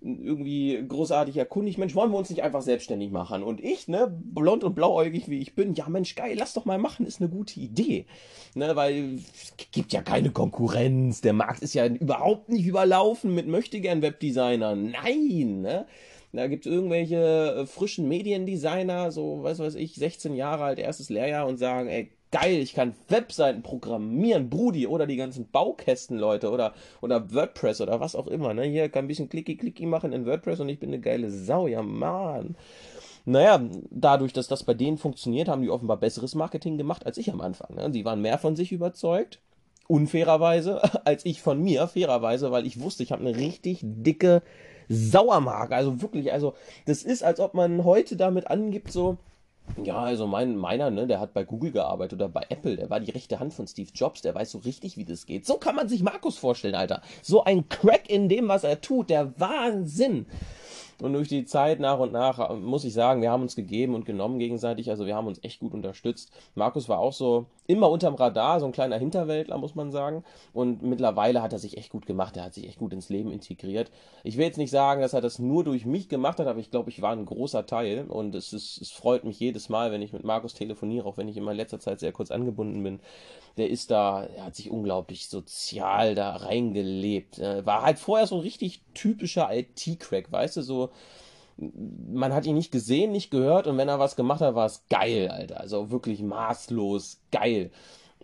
irgendwie großartig erkundigt, Mensch, wollen wir uns nicht einfach selbstständig machen? Und ich, ne, blond und blauäugig wie ich bin, ja Mensch, geil, lass doch mal machen, ist eine gute Idee. Ne, weil es gibt ja keine Konkurrenz, der Markt ist ja überhaupt nicht überlaufen mit möchtegern Webdesignern. Nein, ne? Da gibt es irgendwelche äh, frischen Mediendesigner, so, was weiß ich, 16 Jahre alt, erstes Lehrjahr und sagen, ey, geil, ich kann Webseiten programmieren, Brudi, oder die ganzen Baukästen, Leute, oder, oder WordPress oder was auch immer, ne? Hier kann ein bisschen klicki klicki machen in WordPress und ich bin eine geile Sau, ja, Mann. Naja, dadurch, dass das bei denen funktioniert, haben die offenbar besseres Marketing gemacht als ich am Anfang. Ne? Die waren mehr von sich überzeugt, unfairerweise, als ich von mir, fairerweise, weil ich wusste, ich habe eine richtig dicke Sauermarke. Also wirklich, also das ist, als ob man heute damit angibt, so, ja, also mein, meiner, ne, der hat bei Google gearbeitet oder bei Apple, der war die rechte Hand von Steve Jobs, der weiß so richtig, wie das geht. So kann man sich Markus vorstellen, Alter. So ein Crack in dem, was er tut, der Wahnsinn. Und durch die Zeit nach und nach äh, muss ich sagen, wir haben uns gegeben und genommen gegenseitig. Also wir haben uns echt gut unterstützt. Markus war auch so, immer unterm Radar, so ein kleiner Hinterwäldler, muss man sagen. Und mittlerweile hat er sich echt gut gemacht. Er hat sich echt gut ins Leben integriert. Ich will jetzt nicht sagen, dass er das nur durch mich gemacht hat, aber ich glaube, ich war ein großer Teil. Und es, ist, es freut mich jedes Mal, wenn ich mit Markus telefoniere, auch wenn ich immer in letzter Zeit sehr kurz angebunden bin. Der ist da, er hat sich unglaublich sozial da reingelebt. War halt vorher so ein richtig typischer IT-Crack, weißt du, so man hat ihn nicht gesehen, nicht gehört und wenn er was gemacht hat, war es geil, Alter. Also wirklich maßlos geil.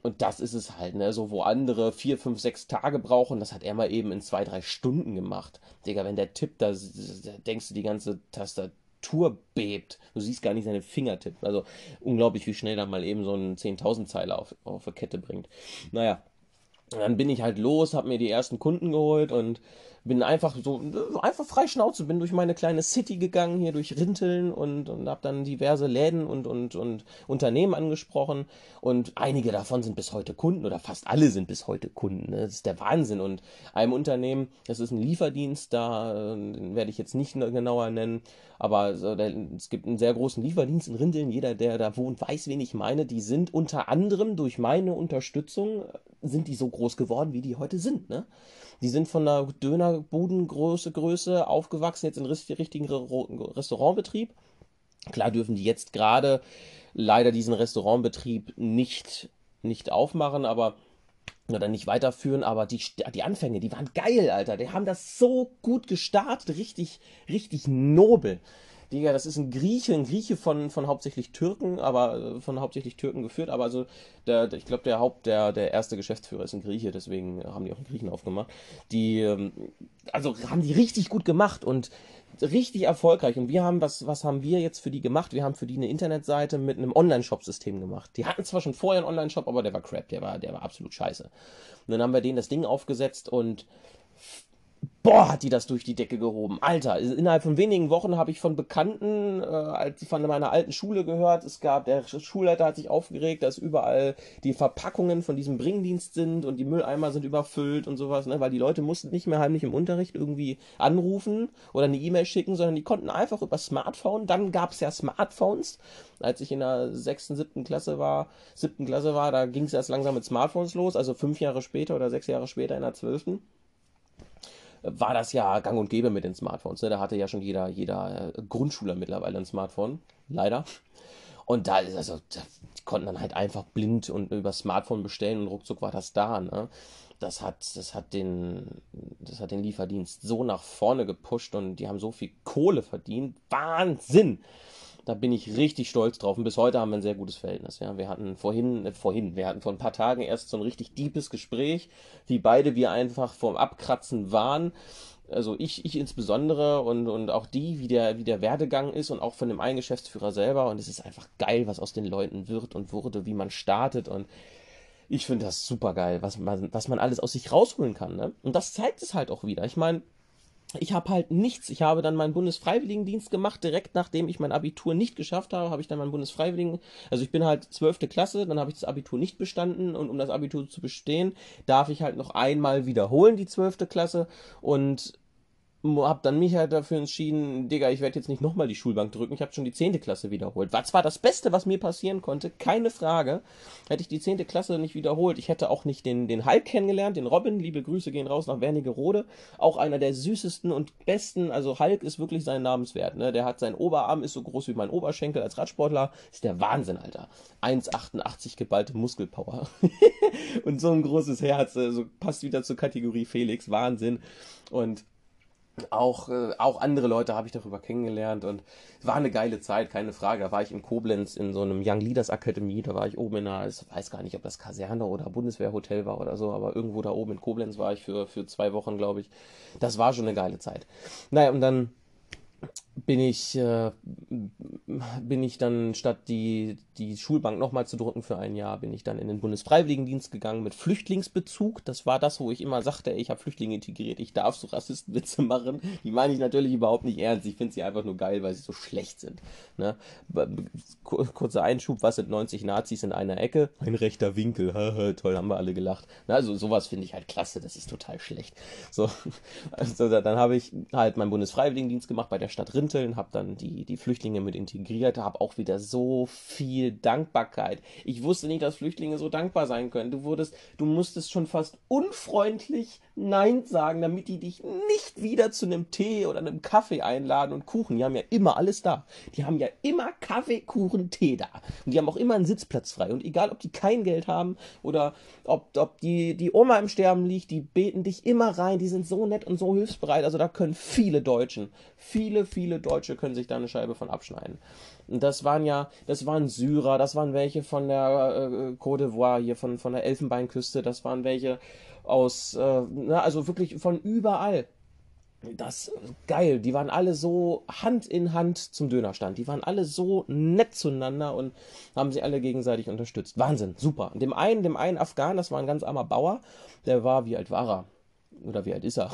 Und das ist es halt, ne? So, wo andere vier, fünf, sechs Tage brauchen, das hat er mal eben in zwei, drei Stunden gemacht. Digga, wenn der tippt, da, da denkst du, die ganze Tastatur bebt. Du siehst gar nicht seine Finger tippen. Also unglaublich, wie schnell er mal eben so einen 10.000 Zeiler auf, auf eine Kette bringt. Naja, dann bin ich halt los, hab mir die ersten Kunden geholt und bin einfach so, einfach frei Schnauze, bin durch meine kleine City gegangen, hier durch Rinteln und, und habe dann diverse Läden und, und, und Unternehmen angesprochen und einige davon sind bis heute Kunden oder fast alle sind bis heute Kunden. Ne? Das ist der Wahnsinn und einem Unternehmen, das ist ein Lieferdienst, da den werde ich jetzt nicht genauer nennen, aber so, der, es gibt einen sehr großen Lieferdienst in Rinteln, jeder, der da wohnt, weiß, wen ich meine, die sind unter anderem durch meine Unterstützung, sind die so groß geworden, wie die heute sind, ne? Die sind von der Dönerbudengröße Größe aufgewachsen, jetzt in richtigen Restaurantbetrieb. Klar dürfen die jetzt gerade leider diesen Restaurantbetrieb nicht, nicht aufmachen, aber oder nicht weiterführen, aber die, die Anfänge, die waren geil, Alter. Die haben das so gut gestartet, richtig, richtig nobel. Digga, das ist ein Grieche, ein Grieche von, von hauptsächlich Türken, aber äh, von hauptsächlich Türken geführt, aber also der, der ich glaube, der Haupt, der, der erste Geschäftsführer ist ein Grieche, deswegen haben die auch einen Griechen aufgemacht. Die, ähm, also haben die richtig gut gemacht und richtig erfolgreich. Und wir haben, was, was haben wir jetzt für die gemacht? Wir haben für die eine Internetseite mit einem Online-Shop-System gemacht. Die hatten zwar schon vorher einen Online-Shop, aber der war crap, der war, der war absolut scheiße. Und dann haben wir denen das Ding aufgesetzt und boah, hat die das durch die Decke gehoben. Alter, innerhalb von wenigen Wochen habe ich von Bekannten äh, von meiner alten Schule gehört. Es gab, der Schulleiter hat sich aufgeregt, dass überall die Verpackungen von diesem Bringdienst sind und die Mülleimer sind überfüllt und sowas, ne? weil die Leute mussten nicht mehr heimlich im Unterricht irgendwie anrufen oder eine E-Mail schicken, sondern die konnten einfach über Smartphone. Dann gab es ja Smartphones. Als ich in der sechsten, siebten Klasse war, siebten Klasse war, da ging es erst langsam mit Smartphones los, also fünf Jahre später oder sechs Jahre später in der zwölften war das ja gang und gäbe mit den Smartphones. Ne? Da hatte ja schon jeder, jeder äh, Grundschüler mittlerweile ein Smartphone. Leider. Und da, also, die konnten dann halt einfach blind und über Smartphone bestellen und ruckzuck war das da, ne? Das hat, das hat den, das hat den Lieferdienst so nach vorne gepusht und die haben so viel Kohle verdient. Wahnsinn! Da bin ich richtig stolz drauf. Und bis heute haben wir ein sehr gutes Verhältnis. Ja, wir hatten vorhin, äh, vorhin, wir hatten vor ein paar Tagen erst so ein richtig deepes Gespräch, wie beide wir einfach vorm Abkratzen waren. Also ich, ich insbesondere und, und auch die, wie der, wie der Werdegang ist und auch von dem einen Geschäftsführer selber. Und es ist einfach geil, was aus den Leuten wird und wurde, wie man startet. Und ich finde das super geil, was man, was man alles aus sich rausholen kann. Ne? Und das zeigt es halt auch wieder. Ich meine, ich habe halt nichts. Ich habe dann meinen Bundesfreiwilligendienst gemacht. Direkt nachdem ich mein Abitur nicht geschafft habe, habe ich dann meinen Bundesfreiwilligen. Also ich bin halt zwölfte Klasse, dann habe ich das Abitur nicht bestanden und um das Abitur zu bestehen, darf ich halt noch einmal wiederholen die zwölfte Klasse und habe dann mich halt dafür entschieden, Digga, ich werde jetzt nicht nochmal die Schulbank drücken, ich habe schon die 10. Klasse wiederholt. War zwar das Beste, was mir passieren konnte, keine Frage. Hätte ich die 10. Klasse nicht wiederholt, ich hätte auch nicht den, den Hulk kennengelernt, den Robin, liebe Grüße gehen raus nach Wernigerode. Auch einer der süßesten und besten, also Hulk ist wirklich sein Namenswert, ne? Der hat sein Oberarm, ist so groß wie mein Oberschenkel als Radsportler, ist der Wahnsinn, Alter. 1,88 geballte Muskelpower. und so ein großes Herz, also passt wieder zur Kategorie Felix, Wahnsinn. Und auch, äh, auch andere Leute habe ich darüber kennengelernt und war eine geile Zeit, keine Frage. Da war ich in Koblenz in so einem Young Leaders Akademie, da war ich oben in einer, ich weiß gar nicht, ob das Kaserne oder Bundeswehrhotel war oder so, aber irgendwo da oben in Koblenz war ich für, für zwei Wochen, glaube ich. Das war schon eine geile Zeit. Naja, und dann bin ich, äh, bin ich dann statt die, die Schulbank nochmal zu drücken für ein Jahr, bin ich dann in den Bundesfreiwilligendienst gegangen mit Flüchtlingsbezug. Das war das, wo ich immer sagte, ey, ich habe Flüchtlinge integriert, ich darf so Rassistenwitze machen. Die meine ich natürlich überhaupt nicht ernst. Ich finde sie einfach nur geil, weil sie so schlecht sind. Ne? Kurzer Einschub, was sind 90 Nazis in einer Ecke? Ein rechter Winkel, toll, haben wir alle gelacht. Na, also sowas finde ich halt klasse, das ist total schlecht. So, also dann habe ich halt meinen Bundesfreiwilligendienst gemacht bei der Stadt Rinteln, habe dann die, die Flüchtlinge mit integriert, habe auch wieder so viel Dankbarkeit. Ich wusste nicht, dass Flüchtlinge so dankbar sein können. Du wurdest, du musstest schon fast unfreundlich Nein sagen, damit die dich nicht wieder zu einem Tee oder einem Kaffee einladen und Kuchen. Die haben ja immer alles da. Die haben ja immer Kaffee, Kuchen, Tee da. Und die haben auch immer einen Sitzplatz frei. Und egal, ob die kein Geld haben oder ob, ob die, die Oma im Sterben liegt, die beten dich immer rein. Die sind so nett und so hilfsbereit. Also da können viele Deutschen, viele, viele Deutsche können sich da eine Scheibe von abschneiden. Das waren ja, das waren Syrer, das waren welche von der äh, Côte d'Ivoire hier, von, von der Elfenbeinküste, das waren welche aus, äh, na, also wirklich von überall. Das geil, die waren alle so Hand in Hand zum Dönerstand. Die waren alle so nett zueinander und haben sie alle gegenseitig unterstützt. Wahnsinn, super. Dem einen, dem einen Afghan, das war ein ganz armer Bauer, der war, wie alt war er? Oder wie alt ist er?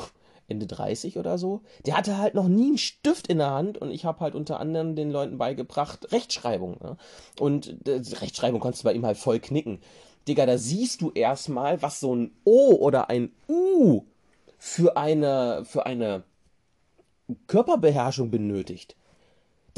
Ende 30 oder so. Der hatte halt noch nie einen Stift in der Hand und ich habe halt unter anderem den Leuten beigebracht Rechtschreibung. Ne? Und äh, Rechtschreibung konntest du bei ihm halt voll knicken. Digga, da siehst du erstmal, was so ein O oder ein U für eine, für eine Körperbeherrschung benötigt.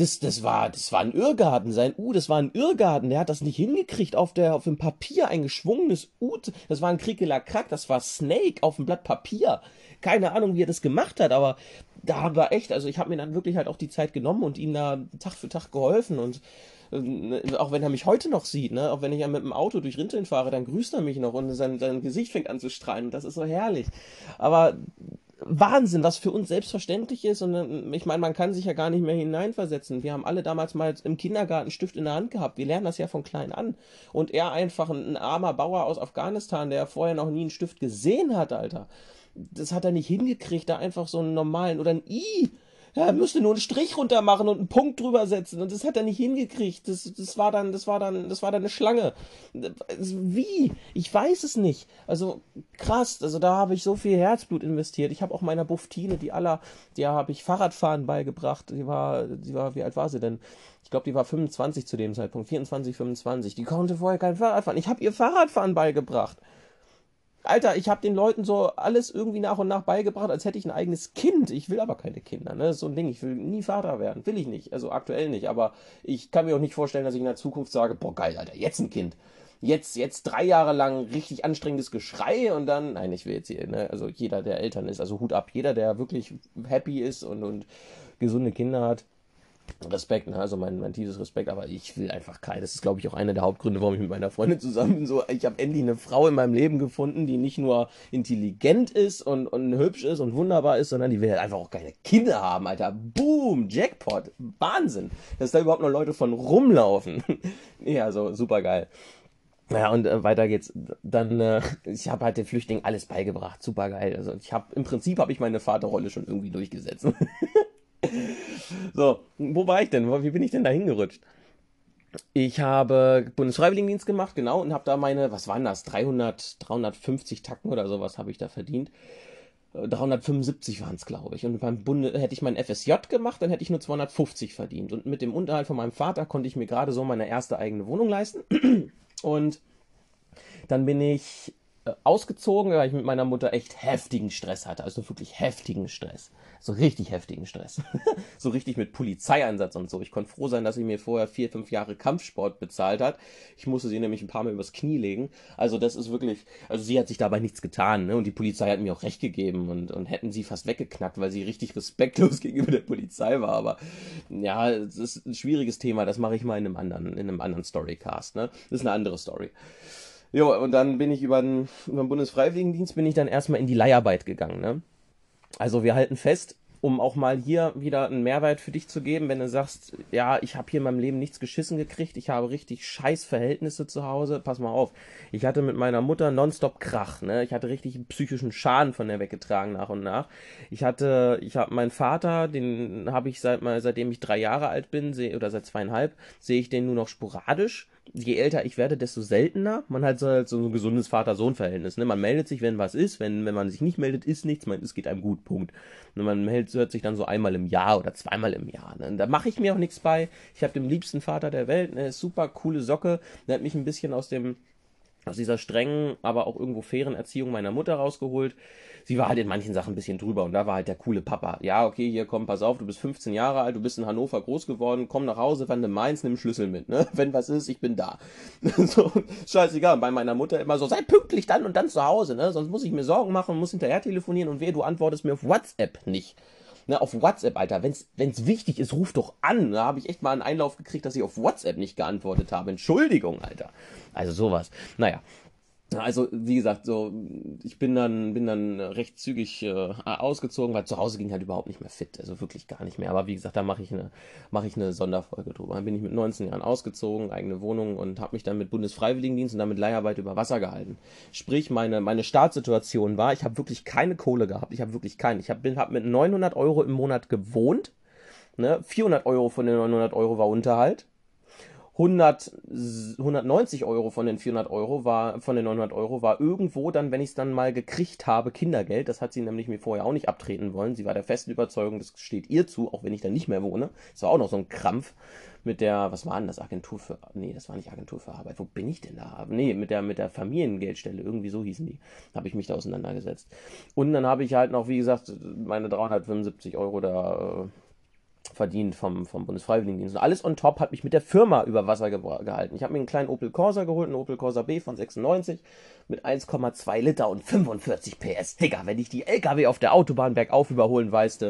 Das, das war, das war ein Irrgarten. Sein U, das war ein Irrgarten. Der hat das nicht hingekriegt auf der, auf dem Papier ein geschwungenes U. Das war ein Krikelakrack. Das war Snake auf dem Blatt Papier. Keine Ahnung, wie er das gemacht hat, aber da wir echt, also ich habe mir dann wirklich halt auch die Zeit genommen und ihm da Tag für Tag geholfen und äh, auch wenn er mich heute noch sieht, ne, auch wenn ich ja mit dem Auto durch Rinteln fahre, dann grüßt er mich noch und sein, sein Gesicht fängt an zu strahlen. Das ist so herrlich. Aber Wahnsinn, was für uns selbstverständlich ist. Und äh, ich meine, man kann sich ja gar nicht mehr hineinversetzen. Wir haben alle damals mal im Kindergarten Stift in der Hand gehabt. Wir lernen das ja von klein an. Und er einfach ein, ein armer Bauer aus Afghanistan, der vorher noch nie einen Stift gesehen hat, Alter. Das hat er nicht hingekriegt, da einfach so einen normalen oder ein I ja, er müsste nur einen Strich runter machen und einen Punkt drüber setzen und das hat er nicht hingekriegt. Das, das war dann, das war dann, das war dann eine Schlange. Wie? Ich weiß es nicht. Also krass. Also da habe ich so viel Herzblut investiert. Ich habe auch meiner Buftine, die aller, der habe ich Fahrradfahren beigebracht. Die war, die war, wie alt war sie denn? Ich glaube, die war 25 zu dem Zeitpunkt, 24, 25. Die konnte vorher kein Fahrrad fahren. Ich habe ihr Fahrradfahren beigebracht. Alter, ich habe den Leuten so alles irgendwie nach und nach beigebracht, als hätte ich ein eigenes Kind. Ich will aber keine Kinder, ne? Das ist so ein Ding. Ich will nie Vater werden. Will ich nicht. Also aktuell nicht. Aber ich kann mir auch nicht vorstellen, dass ich in der Zukunft sage, boah, geil, Alter, jetzt ein Kind. Jetzt, jetzt drei Jahre lang richtig anstrengendes Geschrei und dann, nein, ich will jetzt hier, ne? Also jeder, der Eltern ist, also Hut ab. Jeder, der wirklich happy ist und, und gesunde Kinder hat, Respekt, ne? also mein, mein tiefes Respekt, aber ich will einfach kein. Das ist, glaube ich, auch einer der Hauptgründe, warum ich mit meiner Freundin zusammen. So, ich habe endlich eine Frau in meinem Leben gefunden, die nicht nur intelligent ist und, und hübsch ist und wunderbar ist, sondern die will halt einfach auch keine Kinder haben, Alter. Boom, Jackpot, Wahnsinn, dass da überhaupt noch Leute von rumlaufen. ja, so super geil. Ja, und äh, weiter geht's. Dann, äh, ich habe halt den Flüchtlingen alles beigebracht. Super geil. Also ich habe im Prinzip habe ich meine Vaterrolle schon irgendwie durchgesetzt. so, wo war ich denn? Wie bin ich denn da hingerutscht? Ich habe Bundesfreiwilligendienst gemacht, genau, und habe da meine, was waren das, 300, 350 Tacken oder sowas habe ich da verdient. 375 waren es, glaube ich. Und beim Bunde hätte ich mein FSJ gemacht, dann hätte ich nur 250 verdient. Und mit dem Unterhalt von meinem Vater konnte ich mir gerade so meine erste eigene Wohnung leisten. Und dann bin ich ausgezogen, weil ich mit meiner Mutter echt heftigen Stress hatte. Also wirklich heftigen Stress. So richtig heftigen Stress. so richtig mit Polizeieinsatz und so. Ich konnte froh sein, dass sie mir vorher vier, fünf Jahre Kampfsport bezahlt hat. Ich musste sie nämlich ein paar Mal übers Knie legen. Also das ist wirklich, also sie hat sich dabei nichts getan. Ne? Und die Polizei hat mir auch recht gegeben und, und hätten sie fast weggeknackt, weil sie richtig respektlos gegenüber der Polizei war. Aber ja, es ist ein schwieriges Thema. Das mache ich mal in einem anderen, in einem anderen Storycast. Ne? Das ist eine andere Story. Jo, und dann bin ich über den, über den Bundesfreiwilligendienst bin ich dann erstmal in die Leiharbeit gegangen, ne? Also wir halten fest, um auch mal hier wieder einen Mehrwert für dich zu geben, wenn du sagst, ja, ich habe hier in meinem Leben nichts geschissen gekriegt, ich habe richtig scheiß Verhältnisse zu Hause, pass mal auf. Ich hatte mit meiner Mutter nonstop Krach, ne? Ich hatte richtig psychischen Schaden von der weggetragen nach und nach. Ich hatte, ich habe meinen Vater, den habe ich seit mal, seitdem ich drei Jahre alt bin, seh, oder seit zweieinhalb, sehe ich den nur noch sporadisch je älter ich werde, desto seltener. Man hat so, halt so ein gesundes Vater-Sohn-Verhältnis. Ne? Man meldet sich, wenn was ist. Wenn, wenn man sich nicht meldet, ist nichts. Man, es geht einem gut, Punkt. Und man meldet, hört sich dann so einmal im Jahr oder zweimal im Jahr. Ne? da mache ich mir auch nichts bei. Ich habe den liebsten Vater der Welt. Ne? Super coole Socke. Der hat mich ein bisschen aus dem aus dieser strengen, aber auch irgendwo fairen Erziehung meiner Mutter rausgeholt. Sie war halt in manchen Sachen ein bisschen drüber und da war halt der coole Papa. Ja, okay, hier komm, pass auf, du bist 15 Jahre alt, du bist in Hannover groß geworden, komm nach Hause, wenn du meinst, nimm Schlüssel mit, ne? Wenn was ist, ich bin da. so, scheißegal. Bei meiner Mutter immer so, sei pünktlich dann und dann zu Hause, ne? Sonst muss ich mir Sorgen machen, muss hinterher telefonieren und weh, du antwortest mir auf WhatsApp nicht. Ne, auf WhatsApp, Alter. Wenn's, wenn's wichtig ist, ruf doch an. Da habe ich echt mal einen Einlauf gekriegt, dass ich auf WhatsApp nicht geantwortet habe. Entschuldigung, Alter. Also sowas. Naja, also, wie gesagt, so, ich bin dann, bin dann recht zügig äh, ausgezogen, weil zu Hause ging halt überhaupt nicht mehr fit, also wirklich gar nicht mehr. Aber wie gesagt, da mache ich eine, mache ich eine Sonderfolge drüber. Dann bin ich mit 19 Jahren ausgezogen, eigene Wohnung und habe mich dann mit Bundesfreiwilligendienst und damit Leiharbeit über Wasser gehalten. Sprich, meine, meine Startsituation war, ich habe wirklich keine Kohle gehabt, ich habe wirklich keine. Ich habe hab mit 900 Euro im Monat gewohnt, ne? 400 Euro von den 900 Euro war Unterhalt 100, 190 Euro von den 400 Euro war, von den 900 Euro war irgendwo dann, wenn ich es dann mal gekriegt habe, Kindergeld. Das hat sie nämlich mir vorher auch nicht abtreten wollen. Sie war der festen Überzeugung, das steht ihr zu, auch wenn ich dann nicht mehr wohne. Das war auch noch so ein Krampf mit der, was war denn das, Agentur für, nee, das war nicht Agentur für Arbeit. Wo bin ich denn da? Nee, mit der, mit der Familiengeldstelle, irgendwie so hießen die. Habe ich mich da auseinandergesetzt. Und dann habe ich halt noch, wie gesagt, meine 375 Euro da, äh, verdient vom, vom Bundesfreiwilligendienst. Und alles on top hat mich mit der Firma über Wasser ge gehalten. Ich habe mir einen kleinen Opel Corsa geholt, einen Opel Corsa B von 96 mit 1,2 Liter und 45 PS. Digga, wenn ich die LKW auf der Autobahn bergauf überholen, weißt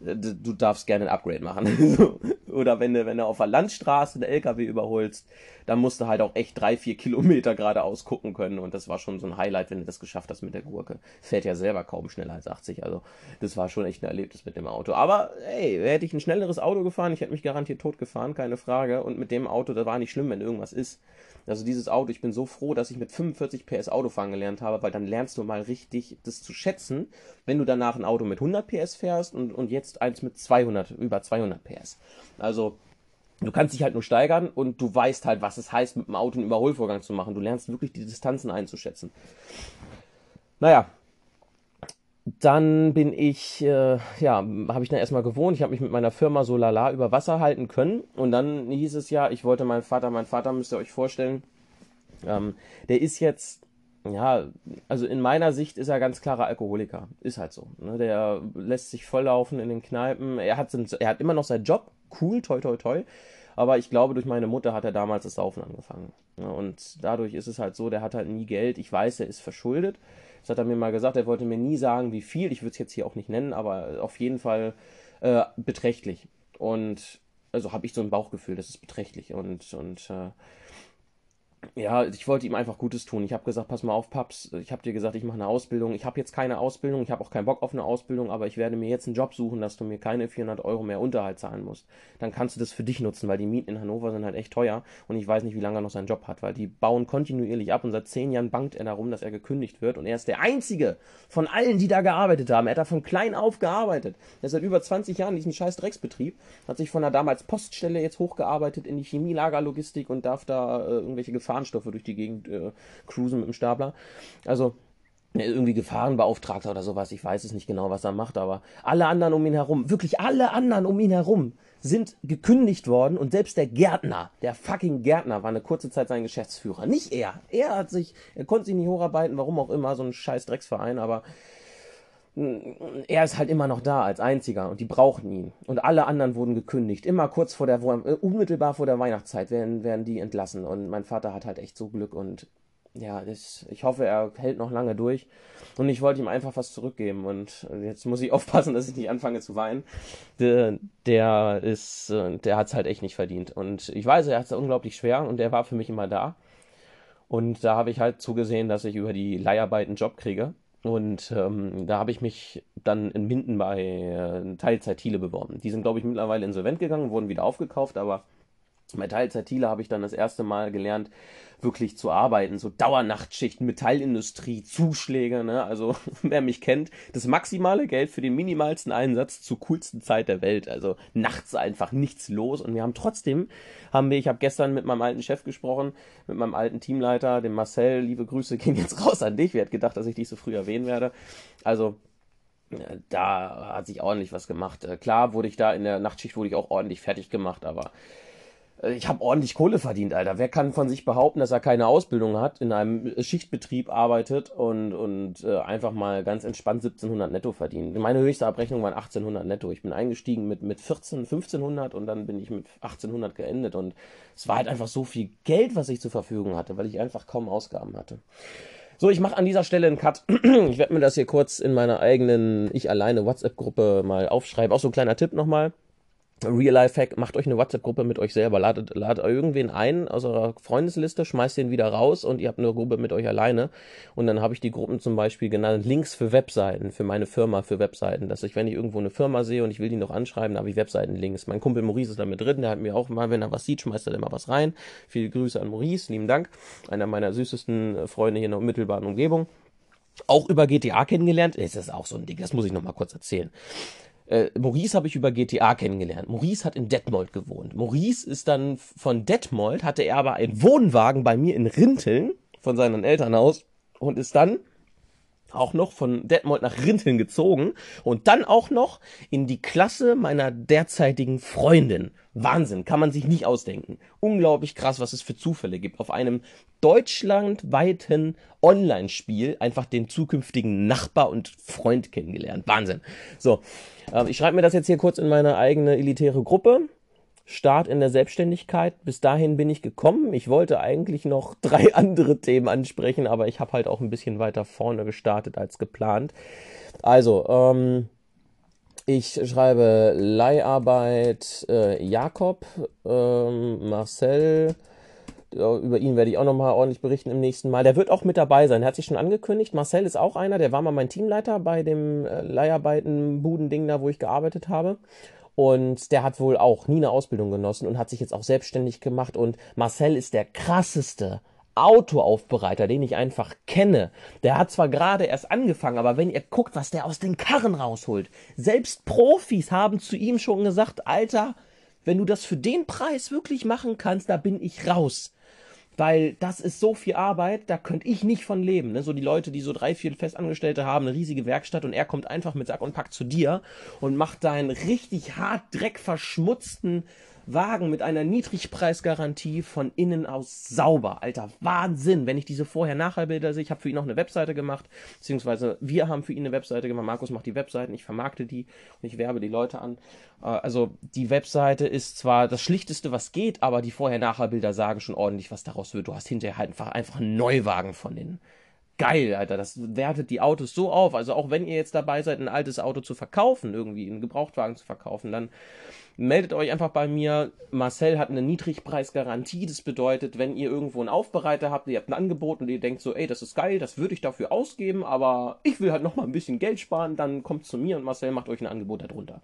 du, darfst gerne ein Upgrade machen. Oder wenn du, wenn du auf der Landstraße einen LKW überholst, dann musst du halt auch echt drei, vier Kilometer geradeaus gucken können. Und das war schon so ein Highlight, wenn du das geschafft hast mit der Gurke. Fährt ja selber kaum schneller als 80. Also das war schon echt ein Erlebnis mit dem Auto. Aber hey, hätte ich ein schnelleres Auto gefahren, ich hätte mich garantiert tot gefahren, keine Frage. Und mit dem Auto, das war nicht schlimm, wenn irgendwas ist. Also dieses Auto, ich bin so froh, dass ich mit 45 PS Autofahren gelernt habe, weil dann lernst du mal richtig das zu schätzen, wenn du danach ein Auto mit 100 PS fährst und, und jetzt eins mit 200, über 200 PS. Also du kannst dich halt nur steigern und du weißt halt, was es heißt, mit dem Auto einen Überholvorgang zu machen. Du lernst wirklich die Distanzen einzuschätzen. Naja, dann bin ich, äh, ja, habe ich dann erstmal gewohnt. Ich habe mich mit meiner Firma so lala über Wasser halten können. Und dann hieß es ja, ich wollte meinen Vater, mein Vater müsst ihr euch vorstellen, ähm, der ist jetzt, ja, also in meiner Sicht ist er ganz klarer Alkoholiker. Ist halt so. Ne? Der lässt sich volllaufen in den Kneipen. Er hat, er hat immer noch seinen Job. Cool, toi, toi, toi. Aber ich glaube, durch meine Mutter hat er damals das Saufen angefangen. Ne? Und dadurch ist es halt so, der hat halt nie Geld. Ich weiß, er ist verschuldet. Das hat er mir mal gesagt. Er wollte mir nie sagen, wie viel. Ich würde es jetzt hier auch nicht nennen, aber auf jeden Fall äh, beträchtlich. Und also habe ich so ein Bauchgefühl, das ist beträchtlich. Und, und äh, ja, ich wollte ihm einfach Gutes tun. Ich habe gesagt, pass mal auf, Paps, ich habe dir gesagt, ich mache eine Ausbildung. Ich habe jetzt keine Ausbildung, ich habe auch keinen Bock auf eine Ausbildung, aber ich werde mir jetzt einen Job suchen, dass du mir keine 400 Euro mehr Unterhalt zahlen musst. Dann kannst du das für dich nutzen, weil die Mieten in Hannover sind halt echt teuer und ich weiß nicht, wie lange er noch seinen Job hat, weil die bauen kontinuierlich ab und seit zehn Jahren bangt er darum, dass er gekündigt wird und er ist der Einzige von allen, die da gearbeitet haben. Er hat da von klein auf gearbeitet. Er ist seit über 20 Jahren in diesem scheiß Drecksbetrieb, hat sich von der damals Poststelle jetzt hochgearbeitet in die Chemielagerlogistik und darf da äh, irgendwelche Gefahrenstoffe durch die Gegend äh, cruisen mit dem Stapler. Also irgendwie Gefahrenbeauftragter oder sowas, ich weiß es nicht genau, was er macht, aber alle anderen um ihn herum, wirklich alle anderen um ihn herum sind gekündigt worden und selbst der Gärtner, der fucking Gärtner war eine kurze Zeit sein Geschäftsführer. Nicht er. Er hat sich, er konnte sich nicht hocharbeiten, warum auch immer, so ein scheiß Drecksverein, aber er ist halt immer noch da als einziger und die brauchen ihn. Und alle anderen wurden gekündigt. Immer kurz vor der, äh, unmittelbar vor der Weihnachtszeit werden, werden die entlassen. Und mein Vater hat halt echt so Glück und ja, das, ich hoffe, er hält noch lange durch. Und ich wollte ihm einfach was zurückgeben. Und jetzt muss ich aufpassen, dass ich nicht anfange zu weinen. Der, der ist, äh, der hat's halt echt nicht verdient. Und ich weiß, er hat es unglaublich schwer und der war für mich immer da. Und da habe ich halt zugesehen, dass ich über die Leiharbeit einen Job kriege und ähm, da habe ich mich dann in Minden bei äh, Teilzeit Thiele beworben. Die sind, glaube ich, mittlerweile insolvent gegangen, wurden wieder aufgekauft, aber Thiele habe ich dann das erste Mal gelernt, wirklich zu arbeiten. So Dauernachtschichten, Metallindustrie, Zuschläge, ne? Also, wer mich kennt, das maximale Geld für den minimalsten Einsatz zur coolsten Zeit der Welt. Also nachts einfach nichts los. Und wir haben trotzdem, haben wir, ich habe gestern mit meinem alten Chef gesprochen, mit meinem alten Teamleiter, dem Marcel, liebe Grüße gehen jetzt raus an dich. Wer hat gedacht, dass ich dich so früh erwähnen werde? Also, da hat sich ordentlich was gemacht. Äh, klar wurde ich da in der Nachtschicht wurde ich auch ordentlich fertig gemacht, aber äh, ich habe ordentlich Kohle verdient, Alter. Wer kann von sich behaupten, dass er keine Ausbildung hat, in einem Schichtbetrieb arbeitet und, und äh, einfach mal ganz entspannt 1700 netto verdient? Meine höchste Abrechnung waren 1800 netto. Ich bin eingestiegen mit, mit 14, 1500 und dann bin ich mit 1800 geendet. Und es war halt einfach so viel Geld, was ich zur Verfügung hatte, weil ich einfach kaum Ausgaben hatte. So, ich mache an dieser Stelle einen Cut. Ich werde mir das hier kurz in meiner eigenen Ich alleine WhatsApp-Gruppe mal aufschreiben. Auch so ein kleiner Tipp nochmal. Real Life Hack, macht euch eine WhatsApp-Gruppe mit euch selber, ladet, ladet irgendwen ein aus eurer Freundesliste, schmeißt den wieder raus und ihr habt eine Gruppe mit euch alleine. Und dann habe ich die Gruppen zum Beispiel genannt Links für Webseiten, für meine Firma, für Webseiten. Dass ich, wenn ich irgendwo eine Firma sehe und ich will die noch anschreiben, dann habe ich Webseiten-Links. Mein Kumpel Maurice ist da mit drin, der hat mir auch mal, wenn er was sieht, schmeißt er immer was rein. Viele Grüße an Maurice, lieben Dank. Einer meiner süßesten Freunde hier in der unmittelbaren Umgebung. Auch über GTA kennengelernt. Das ist auch so ein Ding, das muss ich noch mal kurz erzählen. Äh, Maurice habe ich über GTA kennengelernt. Maurice hat in Detmold gewohnt. Maurice ist dann von Detmold, hatte er aber einen Wohnwagen bei mir in Rinteln von seinen Eltern aus und ist dann auch noch von Detmold nach Rinteln gezogen und dann auch noch in die Klasse meiner derzeitigen Freundin. Wahnsinn, kann man sich nicht ausdenken. Unglaublich krass, was es für Zufälle gibt. Auf einem deutschlandweiten Online-Spiel einfach den zukünftigen Nachbar und Freund kennengelernt. Wahnsinn. So, äh, ich schreibe mir das jetzt hier kurz in meine eigene elitäre Gruppe. Start in der Selbstständigkeit. Bis dahin bin ich gekommen. Ich wollte eigentlich noch drei andere Themen ansprechen, aber ich habe halt auch ein bisschen weiter vorne gestartet als geplant. Also, ähm, ich schreibe Leiharbeit äh, Jakob, ähm, Marcel. Über ihn werde ich auch nochmal ordentlich berichten im nächsten Mal. Der wird auch mit dabei sein. Er hat sich schon angekündigt. Marcel ist auch einer, der war mal mein Teamleiter bei dem äh, Leiharbeiten-Budending da, wo ich gearbeitet habe. Und der hat wohl auch nie eine Ausbildung genossen und hat sich jetzt auch selbstständig gemacht. Und Marcel ist der krasseste Autoaufbereiter, den ich einfach kenne, der hat zwar gerade erst angefangen, aber wenn ihr guckt, was der aus den Karren rausholt, selbst Profis haben zu ihm schon gesagt, Alter, wenn du das für den Preis wirklich machen kannst, da bin ich raus. Weil das ist so viel Arbeit, da könnte ich nicht von leben. Ne? So die Leute, die so drei, vier Festangestellte haben, eine riesige Werkstatt und er kommt einfach mit Sack und Pack zu dir und macht deinen richtig hart dreckverschmutzten Wagen mit einer Niedrigpreisgarantie von innen aus sauber. Alter, Wahnsinn. Wenn ich diese Vorher-Nachher-Bilder sehe, ich habe für ihn noch eine Webseite gemacht, beziehungsweise wir haben für ihn eine Webseite gemacht. Markus macht die Webseiten, ich vermarkte die und ich werbe die Leute an. Äh, also die Webseite ist zwar das Schlichteste, was geht, aber die Vorher-Nachher-Bilder sagen schon ordentlich, was daraus wird. Du hast hinterher halt einfach, einfach einen Neuwagen von innen geil, Alter. Das wertet die Autos so auf. Also auch wenn ihr jetzt dabei seid, ein altes Auto zu verkaufen, irgendwie einen Gebrauchtwagen zu verkaufen, dann meldet euch einfach bei mir. Marcel hat eine Niedrigpreisgarantie. Das bedeutet, wenn ihr irgendwo einen Aufbereiter habt, ihr habt ein Angebot und ihr denkt so, ey, das ist geil, das würde ich dafür ausgeben, aber ich will halt noch mal ein bisschen Geld sparen, dann kommt zu mir und Marcel macht euch ein Angebot darunter.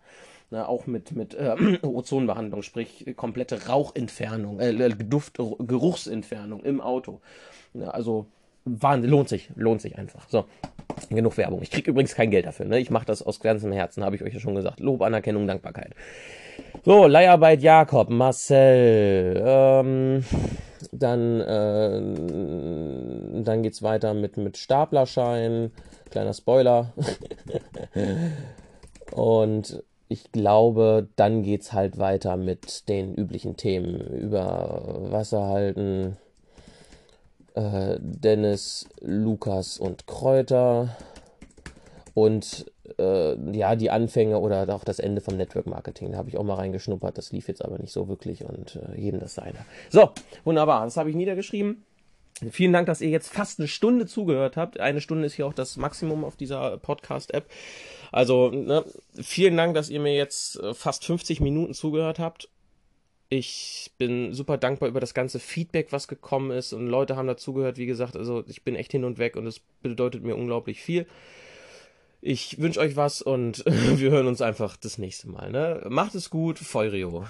Na, auch mit, mit äh, Ozonbehandlung, sprich komplette Rauchentfernung, äh, Duft, Geruchsentfernung im Auto. Na, also Wahnsinn, lohnt sich, lohnt sich einfach. So, genug Werbung. Ich kriege übrigens kein Geld dafür. Ne? Ich mache das aus ganzem Herzen, habe ich euch ja schon gesagt. Lob, Anerkennung, Dankbarkeit. So, Leiharbeit Jakob, Marcel. Ähm, dann, äh, dann geht's weiter mit, mit Staplerschein. Kleiner Spoiler. Und ich glaube, dann geht's halt weiter mit den üblichen Themen über Wasser halten, äh, Dennis, Lukas und Kräuter und äh, ja, die Anfänge oder auch das Ende vom Network Marketing. Da habe ich auch mal reingeschnuppert. Das lief jetzt aber nicht so wirklich und äh, jedem das seine. So, wunderbar. Das habe ich niedergeschrieben. Vielen Dank, dass ihr jetzt fast eine Stunde zugehört habt. Eine Stunde ist hier auch das Maximum auf dieser Podcast-App. Also, ne, vielen Dank, dass ihr mir jetzt äh, fast 50 Minuten zugehört habt. Ich bin super dankbar über das ganze Feedback, was gekommen ist und Leute haben dazugehört. Wie gesagt, also ich bin echt hin und weg und es bedeutet mir unglaublich viel. Ich wünsche euch was und wir hören uns einfach das nächste Mal. Ne? Macht es gut, Feurio.